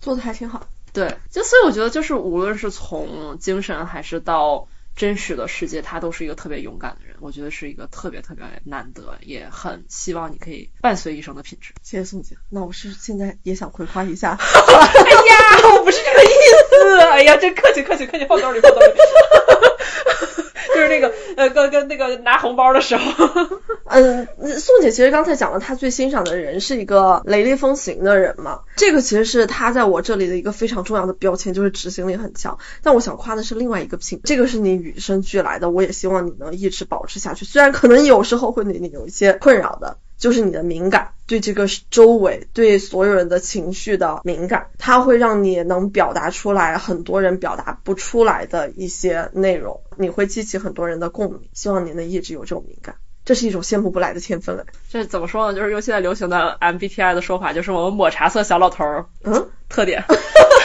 做的还挺好。对，就所以我觉得就是无论是从精神还是到真实的世界，他都是一个特别勇敢的人。我觉得是一个特别特别难得，也很希望你可以伴随一生的品质。谢谢宋姐，那我是现在也想葵花一下。哎呀，我不是这个意思。哎呀，真客气客气客气，放兜里放兜里。那个呃，跟跟那个拿红包的时候，嗯，宋姐其实刚才讲了，她最欣赏的人是一个雷厉风行的人嘛，这个其实是她在我这里的一个非常重要的标签，就是执行力很强。但我想夸的是另外一个品，这个是你与生俱来的，我也希望你能一直保持下去。虽然可能有时候会对你有一些困扰的。就是你的敏感，对这个周围、对所有人的情绪的敏感，它会让你能表达出来很多人表达不出来的一些内容，你会激起很多人的共鸣。希望你能一直有这种敏感，这是一种羡慕不来的天分。这怎么说呢？就是用现在流行的 MBTI 的说法，就是我们抹茶色小老头儿，嗯，特点。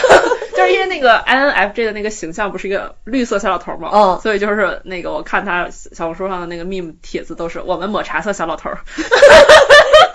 就是因为那个 INFJ 的那个形象不是一个绿色小老头嘛，嗯，所以就是那个我看他小红书上的那个 meme 帖子都是我们抹茶色小老头。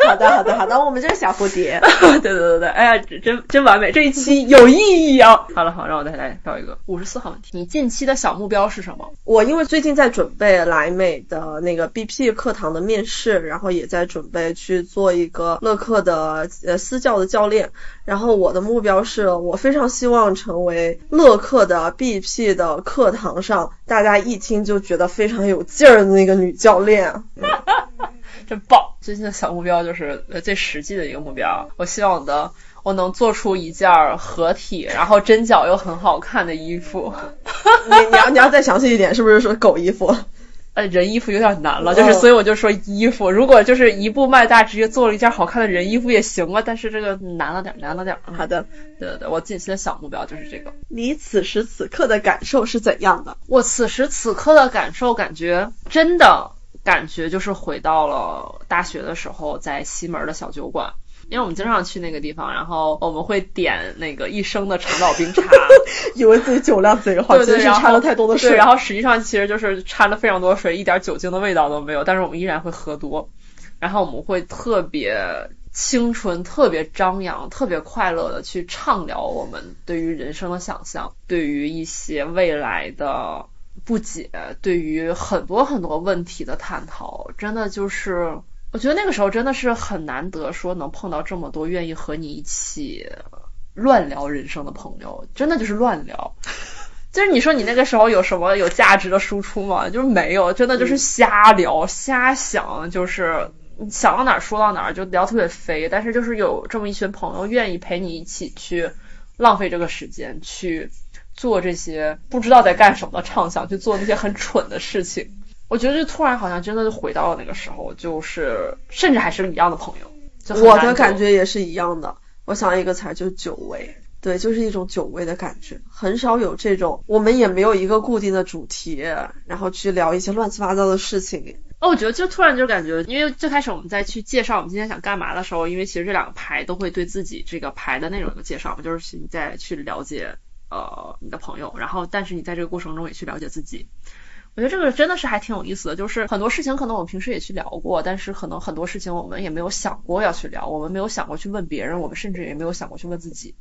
好的好的好的，我们就是小蝴蝶。对对对对，哎呀，真真完美，这一期有意义啊！好了好，让我再来挑一个五十四号问题，你近期的小目标是什么？我因为最近在准备莱美的那个 BP 课堂的面试，然后也在准备去做一个乐课的呃私教的教练，然后我的目标是我非常希望。成为乐课的 BP 的课堂上，大家一听就觉得非常有劲儿的那个女教练，真棒！最近的小目标就是呃最实际的一个目标，我希望我的我能做出一件合体，然后针脚又很好看的衣服。你你要你要再详细一点，是不是说狗衣服？呃，人衣服有点难了，就是所以我就说衣服，如果就是一步迈大，直接做了一件好看的人衣服也行啊，但是这个难了点，难了点。好的，对对对，我近期的小目标就是这个。你此时此刻的感受是怎样的？我此时此刻的感受，感觉真的感觉就是回到了大学的时候，在西门的小酒馆。因为我们经常去那个地方，然后我们会点那个一升的长岛冰茶，以为自己酒量贼好，其实掺了太多的水。然后实际上其实就是掺了非常多水，一点酒精的味道都没有，但是我们依然会喝多。然后我们会特别青春、特别张扬、特别快乐的去畅聊我们对于人生的想象，对于一些未来的不解，对于很多很多问题的探讨，真的就是。我觉得那个时候真的是很难得，说能碰到这么多愿意和你一起乱聊人生的朋友，真的就是乱聊。就是你说你那个时候有什么有价值的输出吗？就是没有，真的就是瞎聊、瞎想，就是想到哪儿说到哪儿，就聊特别飞。但是就是有这么一群朋友愿意陪你一起去浪费这个时间，去做这些不知道在干什么的畅想，去做那些很蠢的事情。我觉得就突然好像真的就回到了那个时候，就是甚至还是一样的朋友。我的感觉也是一样的。我想一个词儿，就是久违。对，就是一种久违的感觉，很少有这种，我们也没有一个固定的主题，然后去聊一些乱七八糟的事情。哦，我觉得就突然就感觉，因为最开始我们在去介绍我们今天想干嘛的时候，因为其实这两个牌都会对自己这个牌的内容有个介绍嘛，就是你在去了解呃你的朋友，然后但是你在这个过程中也去了解自己。我觉得这个真的是还挺有意思的，就是很多事情可能我们平时也去聊过，但是可能很多事情我们也没有想过要去聊，我们没有想过去问别人，我们甚至也没有想过去问自己。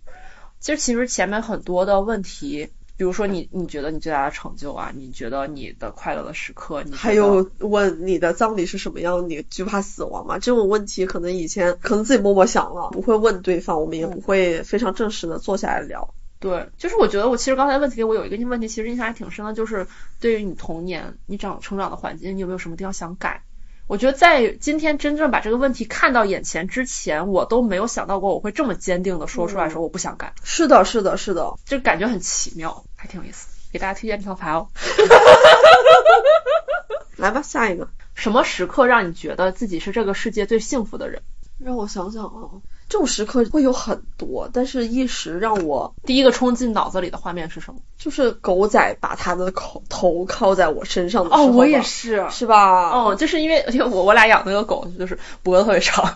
其实，其实前面很多的问题，比如说你，你觉得你最大的成就啊，你觉得你的快乐的时刻，你还有问你的葬礼是什么样，你惧怕死亡吗？这种问题可能以前可能自己默默想了，不会问对方，我们也不会非常正式的坐下来聊。对，就是我觉得我其实刚才问题里我有一个问题，其实印象还挺深的，就是对于你童年你长成长的环境，你有没有什么地方想改？我觉得在今天真正把这个问题看到眼前之前，我都没有想到过我会这么坚定的说出来，说我不想改。是的，是的，是的，就感觉很奇妙，还挺有意思。给大家推荐这套牌哦。来吧，下一个。什么时刻让你觉得自己是这个世界最幸福的人？让我想想啊。这种时刻会有很多，但是一时让我第一个冲进脑子里的画面是什么？就是狗仔把他的口头靠在我身上的时候。哦，我也是，是吧？哦，就是因为因为我我俩养那个狗，就是脖子特别长，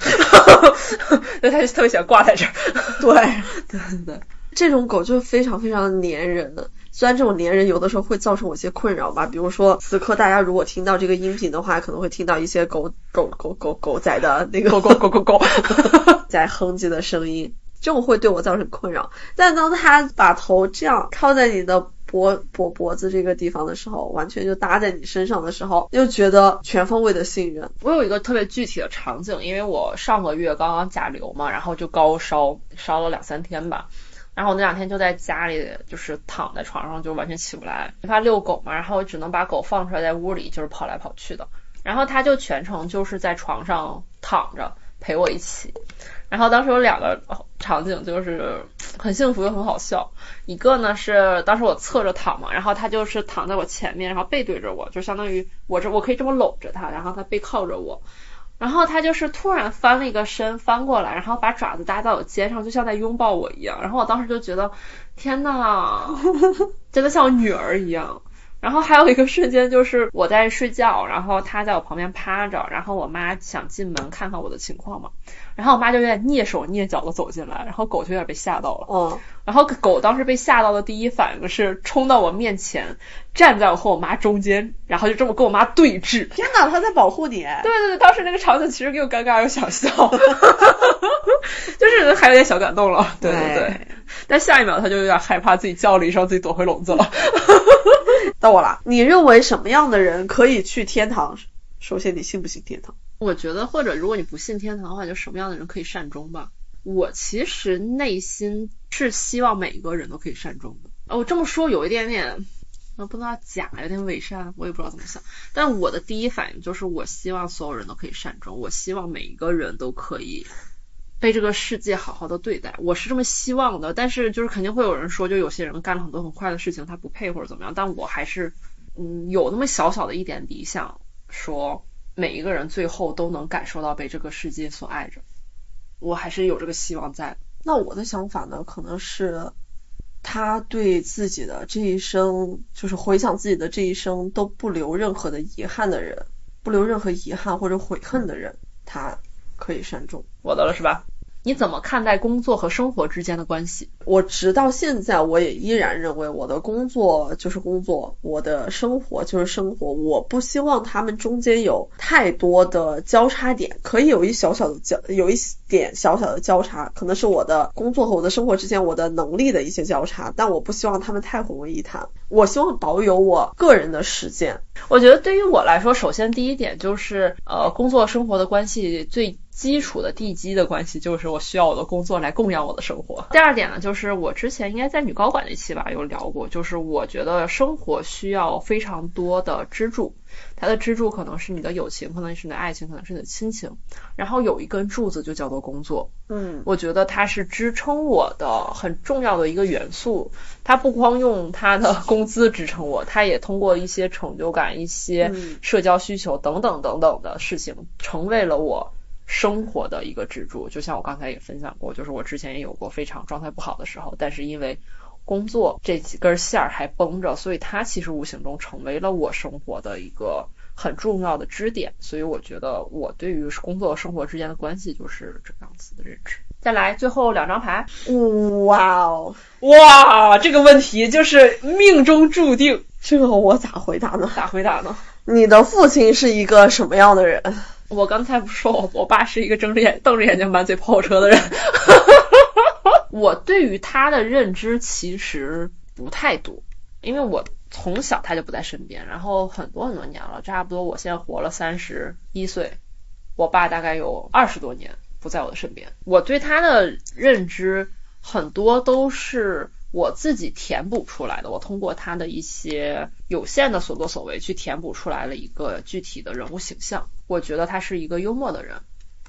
所以它就特别喜欢挂在这儿。对 对对对，这种狗就是非常非常粘人的。虽然这种粘人有的时候会造成我一些困扰吧，比如说此刻大家如果听到这个音频的话，可能会听到一些狗狗狗狗狗仔的那个狗狗狗狗狗 在哼唧的声音，这种会对我造成困扰。但当他把头这样靠在你的脖脖脖子这个地方的时候，完全就搭在你身上的时候，又觉得全方位的信任。我有一个特别具体的场景，因为我上个月刚刚甲流嘛，然后就高烧，烧了两三天吧。然后我那两天就在家里，就是躺在床上，就完全起不来。没法遛狗嘛，然后我只能把狗放出来，在屋里就是跑来跑去的。然后它就全程就是在床上躺着陪我一起。然后当时有两个场景，就是很幸福又很好笑。一个呢是当时我侧着躺嘛，然后他就是躺在我前面，然后背对着我，就相当于我这我可以这么搂着他，然后他背靠着我。然后他就是突然翻了一个身，翻过来，然后把爪子搭在我肩上，就像在拥抱我一样。然后我当时就觉得，天呐，真的像我女儿一样。然后还有一个瞬间就是我在睡觉，然后他在我旁边趴着，然后我妈想进门看看我的情况嘛。然后我妈就有点蹑手蹑脚的走进来，然后狗就有点被吓到了。嗯。然后狗当时被吓到的第一反应是冲到我面前，站在我和我妈中间，然后就这么跟我妈对峙。天哪，它在保护你！对对对，当时那个场景其实又尴尬又想笑，就是还有点小感动了。对对对。但下一秒它就有点害怕，自己叫了一声，自己躲回笼子了。到我了，你认为什么样的人可以去天堂？首先，你信不信天堂？我觉得，或者如果你不信天堂的话，就什么样的人可以善终吧？我其实内心是希望每一个人都可以善终的。哦，我这么说有一点点，呃，不能假，有点伪善，我也不知道怎么想。但我的第一反应就是，我希望所有人都可以善终，我希望每一个人都可以被这个世界好好的对待，我是这么希望的。但是就是肯定会有人说，就有些人干了很多很坏的事情，他不配或者怎么样。但我还是，嗯，有那么小小的一点理想，说。每一个人最后都能感受到被这个世界所爱着，我还是有这个希望在。那我的想法呢，可能是他对自己的这一生，就是回想自己的这一生都不留任何的遗憾的人，不留任何遗憾或者悔恨的人，他可以善终。我的了是吧？你怎么看待工作和生活之间的关系？我直到现在，我也依然认为我的工作就是工作，我的生活就是生活。我不希望他们中间有太多的交叉点，可以有一小小的交，有一点小小的交叉，可能是我的工作和我的生活之间我的能力的一些交叉，但我不希望他们太混为一谈。我希望保有我个人的时间。我觉得对于我来说，首先第一点就是，呃，工作生活的关系最。基础的地基的关系，就是我需要我的工作来供养我的生活。第二点呢，就是我之前应该在女高管那期吧有聊过，就是我觉得生活需要非常多的支柱。它的支柱可能是你的友情，可能是你的爱情，可能是你的亲情，然后有一根柱子就叫做工作。嗯，我觉得它是支撑我的很重要的一个元素。它不光用它的 工资支撑我，它也通过一些成就感、一些社交需求等等等等的事情，成为了我生活的一个支柱。就像我刚才也分享过，就是我之前也有过非常状态不好的时候，但是因为工作这几根线儿还绷着，所以它其实无形中成为了我生活的一个很重要的支点。所以我觉得我对于工作和生活之间的关系就是这样子的认知。再来最后两张牌，哇哦，哇，这个问题就是命中注定。这个我咋回答呢？咋回答呢？你的父亲是一个什么样的人？我刚才不说我我爸是一个睁着眼瞪着眼睛满嘴跑火车的人。我对于他的认知其实不太多，因为我从小他就不在身边，然后很多很多年了，差不多我现在活了三十一岁，我爸大概有二十多年不在我的身边。我对他的认知很多都是我自己填补出来的，我通过他的一些有限的所作所为去填补出来了一个具体的人物形象。我觉得他是一个幽默的人。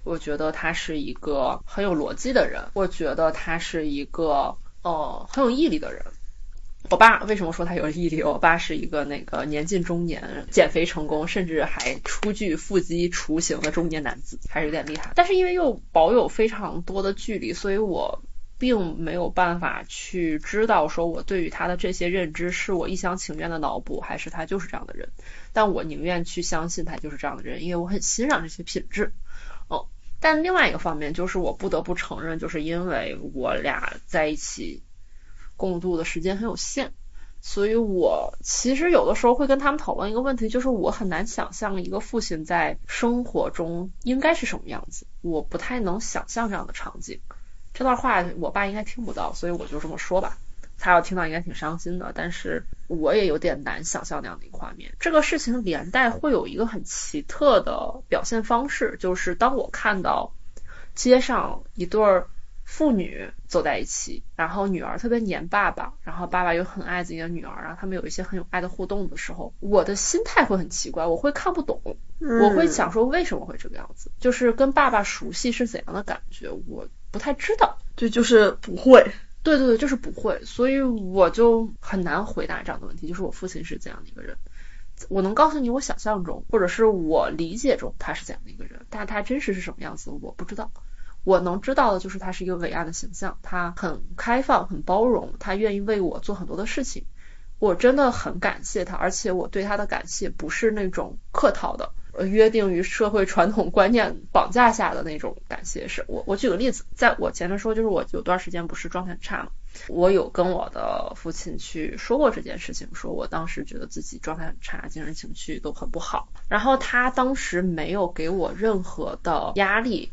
我觉得他是一个很有逻辑的人，我觉得他是一个呃很有毅力的人。我爸为什么说他有毅力？我爸是一个那个年近中年、减肥成功，甚至还初具腹肌雏形的中年男子，还是有点厉害。但是因为又保有非常多的距离，所以我并没有办法去知道说我对于他的这些认知是我一厢情愿的脑补，还是他就是这样的人。但我宁愿去相信他就是这样的人，因为我很欣赏这些品质。哦但另外一个方面就是，我不得不承认，就是因为我俩在一起共度的时间很有限，所以我其实有的时候会跟他们讨论一个问题，就是我很难想象一个父亲在生活中应该是什么样子，我不太能想象这样的场景。这段话我爸应该听不到，所以我就这么说吧。他要听到应该挺伤心的，但是我也有点难想象那样的一个画面。这个事情连带会有一个很奇特的表现方式，就是当我看到街上一对儿父女走在一起，然后女儿特别黏爸爸，然后爸爸又很爱自己的女儿，然后他们有一些很有爱的互动的时候，我的心态会很奇怪，我会看不懂，我会想说为什么会这个样子，就是跟爸爸熟悉是怎样的感觉，我不太知道，这就是不会。对对对，就是不会，所以我就很难回答这样的问题。就是我父亲是怎样的一个人，我能告诉你我想象中或者是我理解中他是怎样的一个人，但他真实是什么样子我不知道。我能知道的就是他是一个伟岸的形象，他很开放、很包容，他愿意为我做很多的事情，我真的很感谢他，而且我对他的感谢不是那种客套的。呃，约定于社会传统观念绑架下的那种感谢，是我我举个例子，在我前面说，就是我有段时间不是状态很差嘛，我有跟我的父亲去说过这件事情，说我当时觉得自己状态很差，精神情绪都很不好，然后他当时没有给我任何的压力，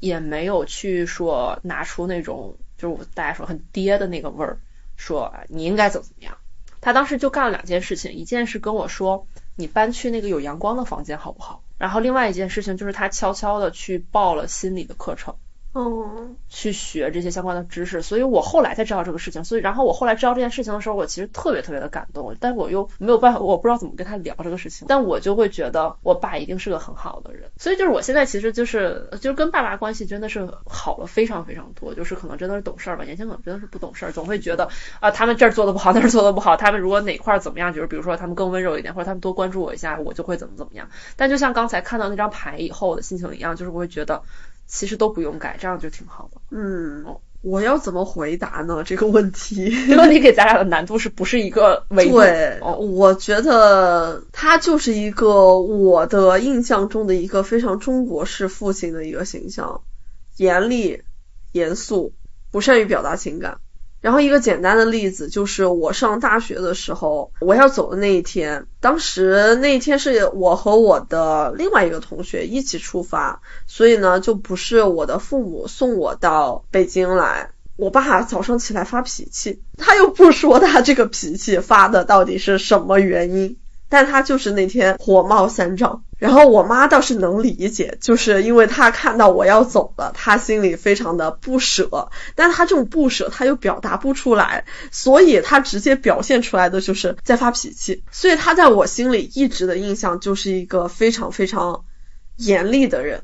也没有去说拿出那种就是我大家说很爹的那个味儿，说你应该怎么怎么样，他当时就干了两件事情，一件是跟我说。你搬去那个有阳光的房间好不好？然后另外一件事情就是他悄悄的去报了心理的课程。嗯，去学这些相关的知识，所以我后来才知道这个事情。所以，然后我后来知道这件事情的时候，我其实特别特别的感动，但我又没有办法，我不知道怎么跟他聊这个事情。但我就会觉得我爸一定是个很好的人，所以就是我现在其实就是就是跟爸爸关系真的是好了非常非常多。就是可能真的是懂事儿吧，年轻可能真的是不懂事儿，总会觉得啊他们这儿做的不好，那儿做的不好，他们如果哪块怎么样，就是比如说他们更温柔一点，或者他们多关注我一下，我就会怎么怎么样。但就像刚才看到那张牌以后的心情一样，就是我会觉得。其实都不用改，这样就挺好的。嗯，我要怎么回答呢？这个问题，这个问题给咱俩的难度是不是一个维度？对，我觉得他就是一个我的印象中的一个非常中国式父亲的一个形象，严厉、严肃，不善于表达情感。然后一个简单的例子就是我上大学的时候，我要走的那一天，当时那一天是我和我的另外一个同学一起出发，所以呢就不是我的父母送我到北京来。我爸早上起来发脾气，他又不说他这个脾气发的到底是什么原因，但他就是那天火冒三丈。然后我妈倒是能理解，就是因为她看到我要走了，她心里非常的不舍，但她这种不舍她又表达不出来，所以她直接表现出来的就是在发脾气。所以她在我心里一直的印象就是一个非常非常严厉的人。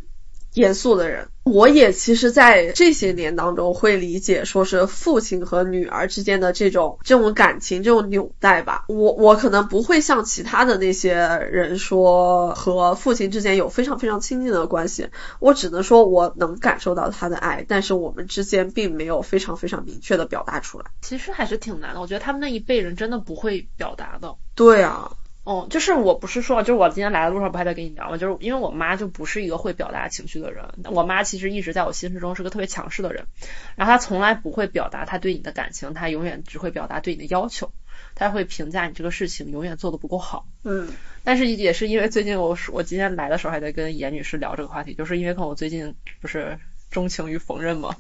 严肃的人，我也其实，在这些年当中会理解，说是父亲和女儿之间的这种这种感情，这种纽带吧。我我可能不会像其他的那些人说和父亲之间有非常非常亲近的关系，我只能说我能感受到他的爱，但是我们之间并没有非常非常明确的表达出来。其实还是挺难的，我觉得他们那一辈人真的不会表达的。对啊。哦，就是我不是说，就是我今天来的路上不还在跟你聊吗？就是因为我妈就不是一个会表达情绪的人，我妈其实一直在我心目中是个特别强势的人，然后她从来不会表达她对你的感情，她永远只会表达对你的要求，她会评价你这个事情永远做的不够好。嗯，但是也是因为最近我我今天来的时候还在跟严女士聊这个话题，就是因为看我最近不是。钟情于缝纫嘛，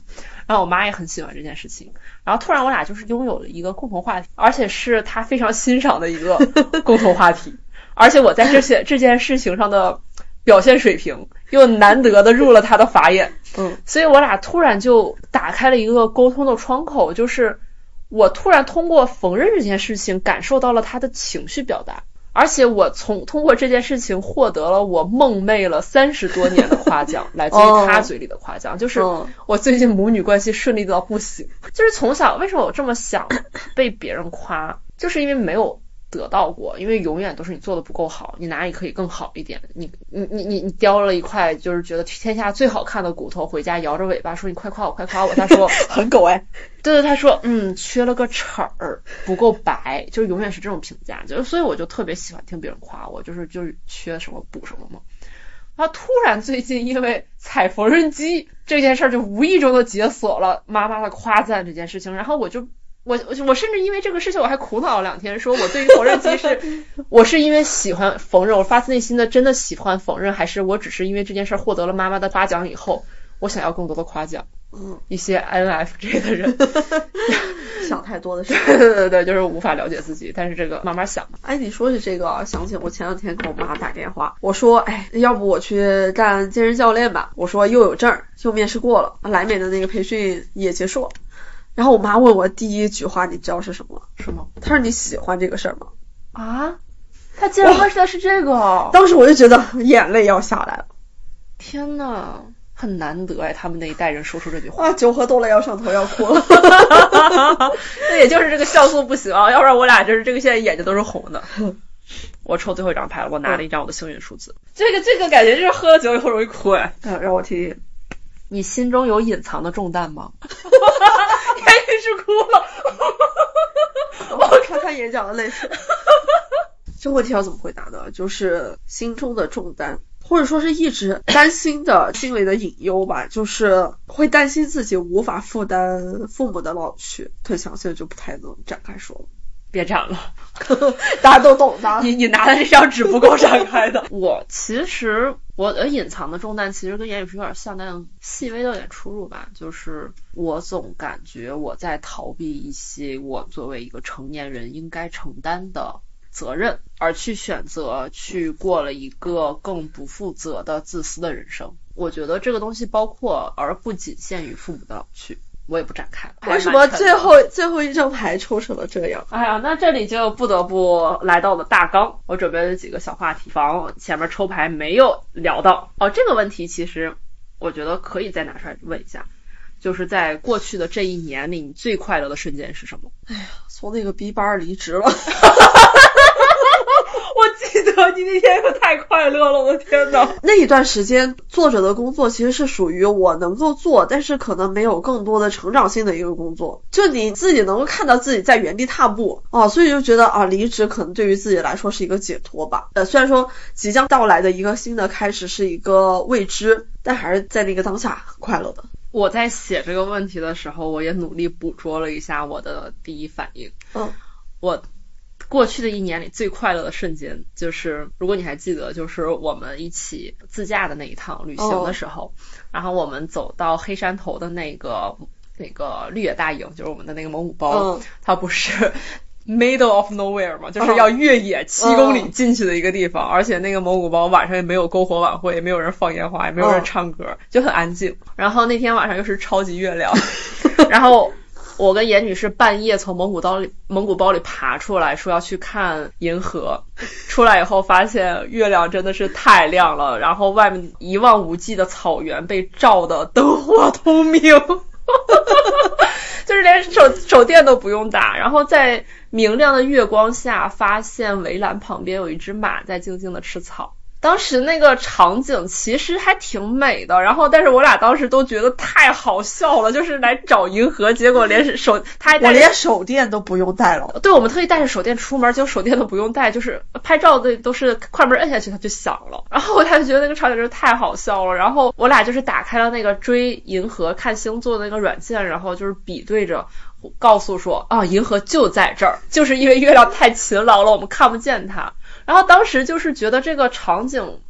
然后我妈也很喜欢这件事情，然后突然我俩就是拥有了一个共同话题，而且是她非常欣赏的一个 共同话题，而且我在这些这件事情上的表现水平又难得的入了她的法眼，嗯，所以我俩突然就打开了一个沟通的窗口，就是我突然通过缝纫这件事情感受到了她的情绪表达。而且我从通过这件事情获得了我梦寐了三十多年的夸奖，来自于他嘴里的夸奖，就是我最近母女关系顺利到不行。就是从小为什么我这么想被别人夸，就是因为没有。得到过，因为永远都是你做的不够好，你哪里可以更好一点？你你你你你叼了一块就是觉得天下最好看的骨头回家，摇着尾巴说你快夸我快夸我。他说 很狗哎，对对，他说嗯缺了个齿儿不够白，就是永远是这种评价，就是所以我就特别喜欢听别人夸我，就是就是缺什么补什么嘛。然后突然最近因为踩缝纫机这件事儿，就无意中的解锁了妈妈的夸赞这件事情，然后我就。我我我甚至因为这个事情我还苦恼了两天，说我对于缝纫机是，我是因为喜欢缝纫，我发自内心的真的喜欢缝纫，还是我只是因为这件事获得了妈妈的夸奖以后，我想要更多的夸奖。嗯，一些 INFJ 的人 想太多的事，对 对对，就是无法了解自己，但是这个慢慢想。哎，你说起这个，想起我前两天给我妈打电话，我说，哎，要不我去干健身教练吧？我说又有证，又面试过了，莱美的那个培训也结束了。然后我妈问我第一句话，你知道是什么？什么？她说你喜欢这个事儿吗？啊？她竟然问的是这个？当时我就觉得 眼泪要下来了。天呐，很难得哎，他们那一代人说出这句话。啊，酒喝多了要上头要哭了。那也就是这个像素不行啊，要不然我俩就是这个现在眼睛都是红的。我抽最后一张牌了，我拿了一张我的幸运数字。这个这个感觉就是喝了酒以后容易哭哎。嗯，让我听听。你心中有隐藏的重担吗？开始哭了。我看看眼角的泪水。这问题要怎么回答呢？就是心中的重担，或者说是一直担心的心里的隐忧吧，就是会担心自己无法负担父母的老去。更详细的就不太能展开说了。别展了，大家都懂的。你你拿的这张纸不够展开的。我其实我的隐藏的重担其实跟言语是有点像，但细微的有点出入吧。就是我总感觉我在逃避一些我作为一个成年人应该承担的责任，而去选择去过了一个更不负责的自私的人生。我觉得这个东西包括而不仅限于父母的老去。我也不展开了。为什么最后最后一张牌抽成了这样？哎呀，那这里就不得不来到了大纲。我准备了几个小话题，防前面抽牌没有聊到。哦，这个问题其实我觉得可以再拿出来问一下，就是在过去的这一年里，你最快乐的瞬间是什么？哎呀，从那个 B 班离职了。我记得你那天可太快乐了，我的天呐！那一段时间，作者的工作其实是属于我能够做，但是可能没有更多的成长性的一个工作。就你自己能够看到自己在原地踏步啊，所以就觉得啊，离职可能对于自己来说是一个解脱吧。呃，虽然说即将到来的一个新的开始是一个未知，但还是在那个当下很快乐的。我在写这个问题的时候，我也努力捕捉了一下我的第一反应。嗯，我。过去的一年里最快乐的瞬间，就是如果你还记得，就是我们一起自驾的那一趟旅行的时候，然后我们走到黑山头的那个那个绿野大营，就是我们的那个蒙古包，它不是 middle of nowhere 嘛，就是要越野七公里进去的一个地方，而且那个蒙古包晚上也没有篝火晚会，也没有人放烟花，也没有人唱歌，就很安静。然后那天晚上又是超级月亮，然后。我跟严女士半夜从蒙古包里蒙古包里爬出来，说要去看银河。出来以后发现月亮真的是太亮了，然后外面一望无际的草原被照得灯火通明，就是连手手电都不用打。然后在明亮的月光下，发现围栏旁边有一只马在静静的吃草。当时那个场景其实还挺美的，然后但是我俩当时都觉得太好笑了，就是来找银河，结果连手 他还我连手电都不用带了，对，我们特意带着手电出门，结果手电都不用带，就是拍照的都是快门摁下去它就响了，然后我俩就觉得那个场景真是太好笑了，然后我俩就是打开了那个追银河看星座的那个软件，然后就是比对着告诉说啊银河就在这儿，就是因为月亮太勤劳了，我们看不见它。然后当时就是觉得这个场景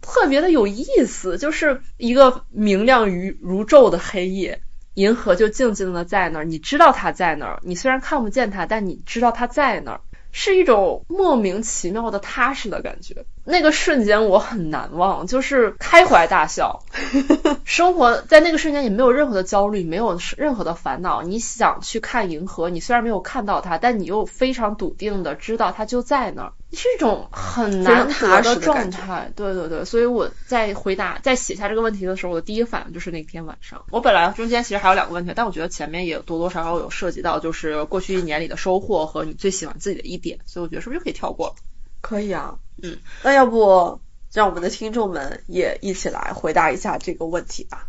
特别的有意思，就是一个明亮如如昼的黑夜，银河就静静的在那儿，你知道它在那儿，你虽然看不见它，但你知道它在那儿。是一种莫名其妙的踏实的感觉，那个瞬间我很难忘，就是开怀大笑。生活在那个瞬间也没有任何的焦虑，没有任何的烦恼。你想去看银河，你虽然没有看到它，但你又非常笃定的知道它就在那儿，是一种很难得的状态。对对对，所以我在回答在写下这个问题的时候，我的第一反应就是那天晚上。我本来中间其实还有两个问题，但我觉得前面也多多少少有涉及到，就是过去一年里的收获和你最喜欢自己的一。点，所以我觉得是不是就可以跳过？可以啊，嗯，那要不让我们的听众们也一起来回答一下这个问题吧。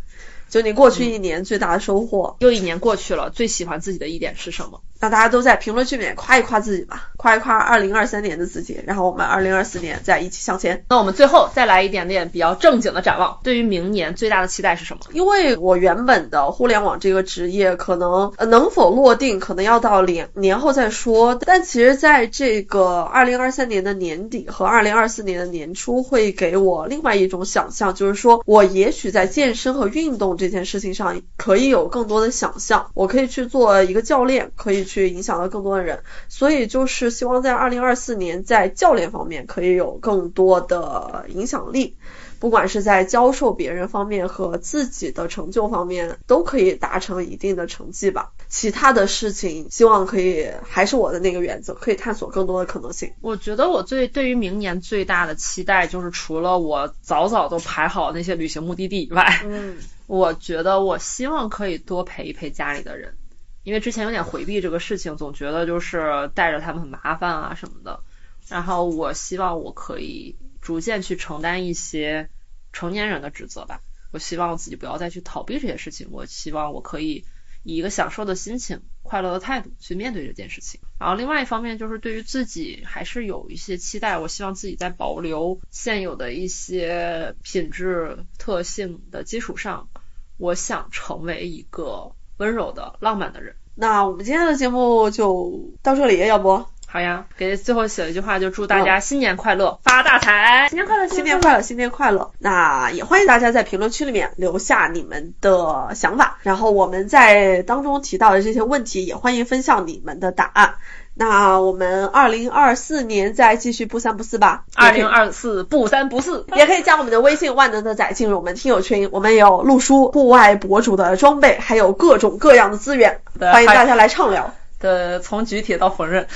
就你过去一年最大的收获，又一年过去了，最喜欢自己的一点是什么？那大家都在评论区里面夸一夸自己吧，夸一夸二零二三年的自己，然后我们二零二四年再一起向前。那我们最后再来一点点比较正经的展望，对于明年最大的期待是什么？因为我原本的互联网这个职业可能呃能否落定，可能要到年年后再说。但其实在这个二零二三年的年底和二零二四年的年初，会给我另外一种想象，就是说我也许在健身和运动这件事情上可以有更多的想象，我可以去做一个教练，可以。去影响到更多的人，所以就是希望在二零二四年在教练方面可以有更多的影响力，不管是在教授别人方面和自己的成就方面都可以达成一定的成绩吧。其他的事情希望可以还是我的那个原则，可以探索更多的可能性。我觉得我最对于明年最大的期待就是除了我早早都排好那些旅行目的地以外，嗯，我觉得我希望可以多陪一陪家里的人。因为之前有点回避这个事情，总觉得就是带着他们很麻烦啊什么的。然后我希望我可以逐渐去承担一些成年人的职责吧。我希望自己不要再去逃避这些事情。我希望我可以以一个享受的心情、快乐的态度去面对这件事情。然后另外一方面就是对于自己还是有一些期待。我希望自己在保留现有的一些品质特性的基础上，我想成为一个。温柔的、浪漫的人。那我们今天的节目就到这里，要不？好呀，给最后写一句话，就祝大家新年快乐，发大财！新年快乐，新年快乐，新年快乐！那也欢迎大家在评论区里面留下你们的想法，然后我们在当中提到的这些问题，也欢迎分享你们的答案。那我们二零二四年再继续不三不四吧。二零二四不三不四，也可以加我们的微信万能的仔进入我们听友群，我们有录书、户外博主的装备，还有各种各样的资源，欢迎大家来畅聊。的从举铁到缝纫。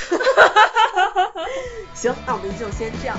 行，那我们就先这样。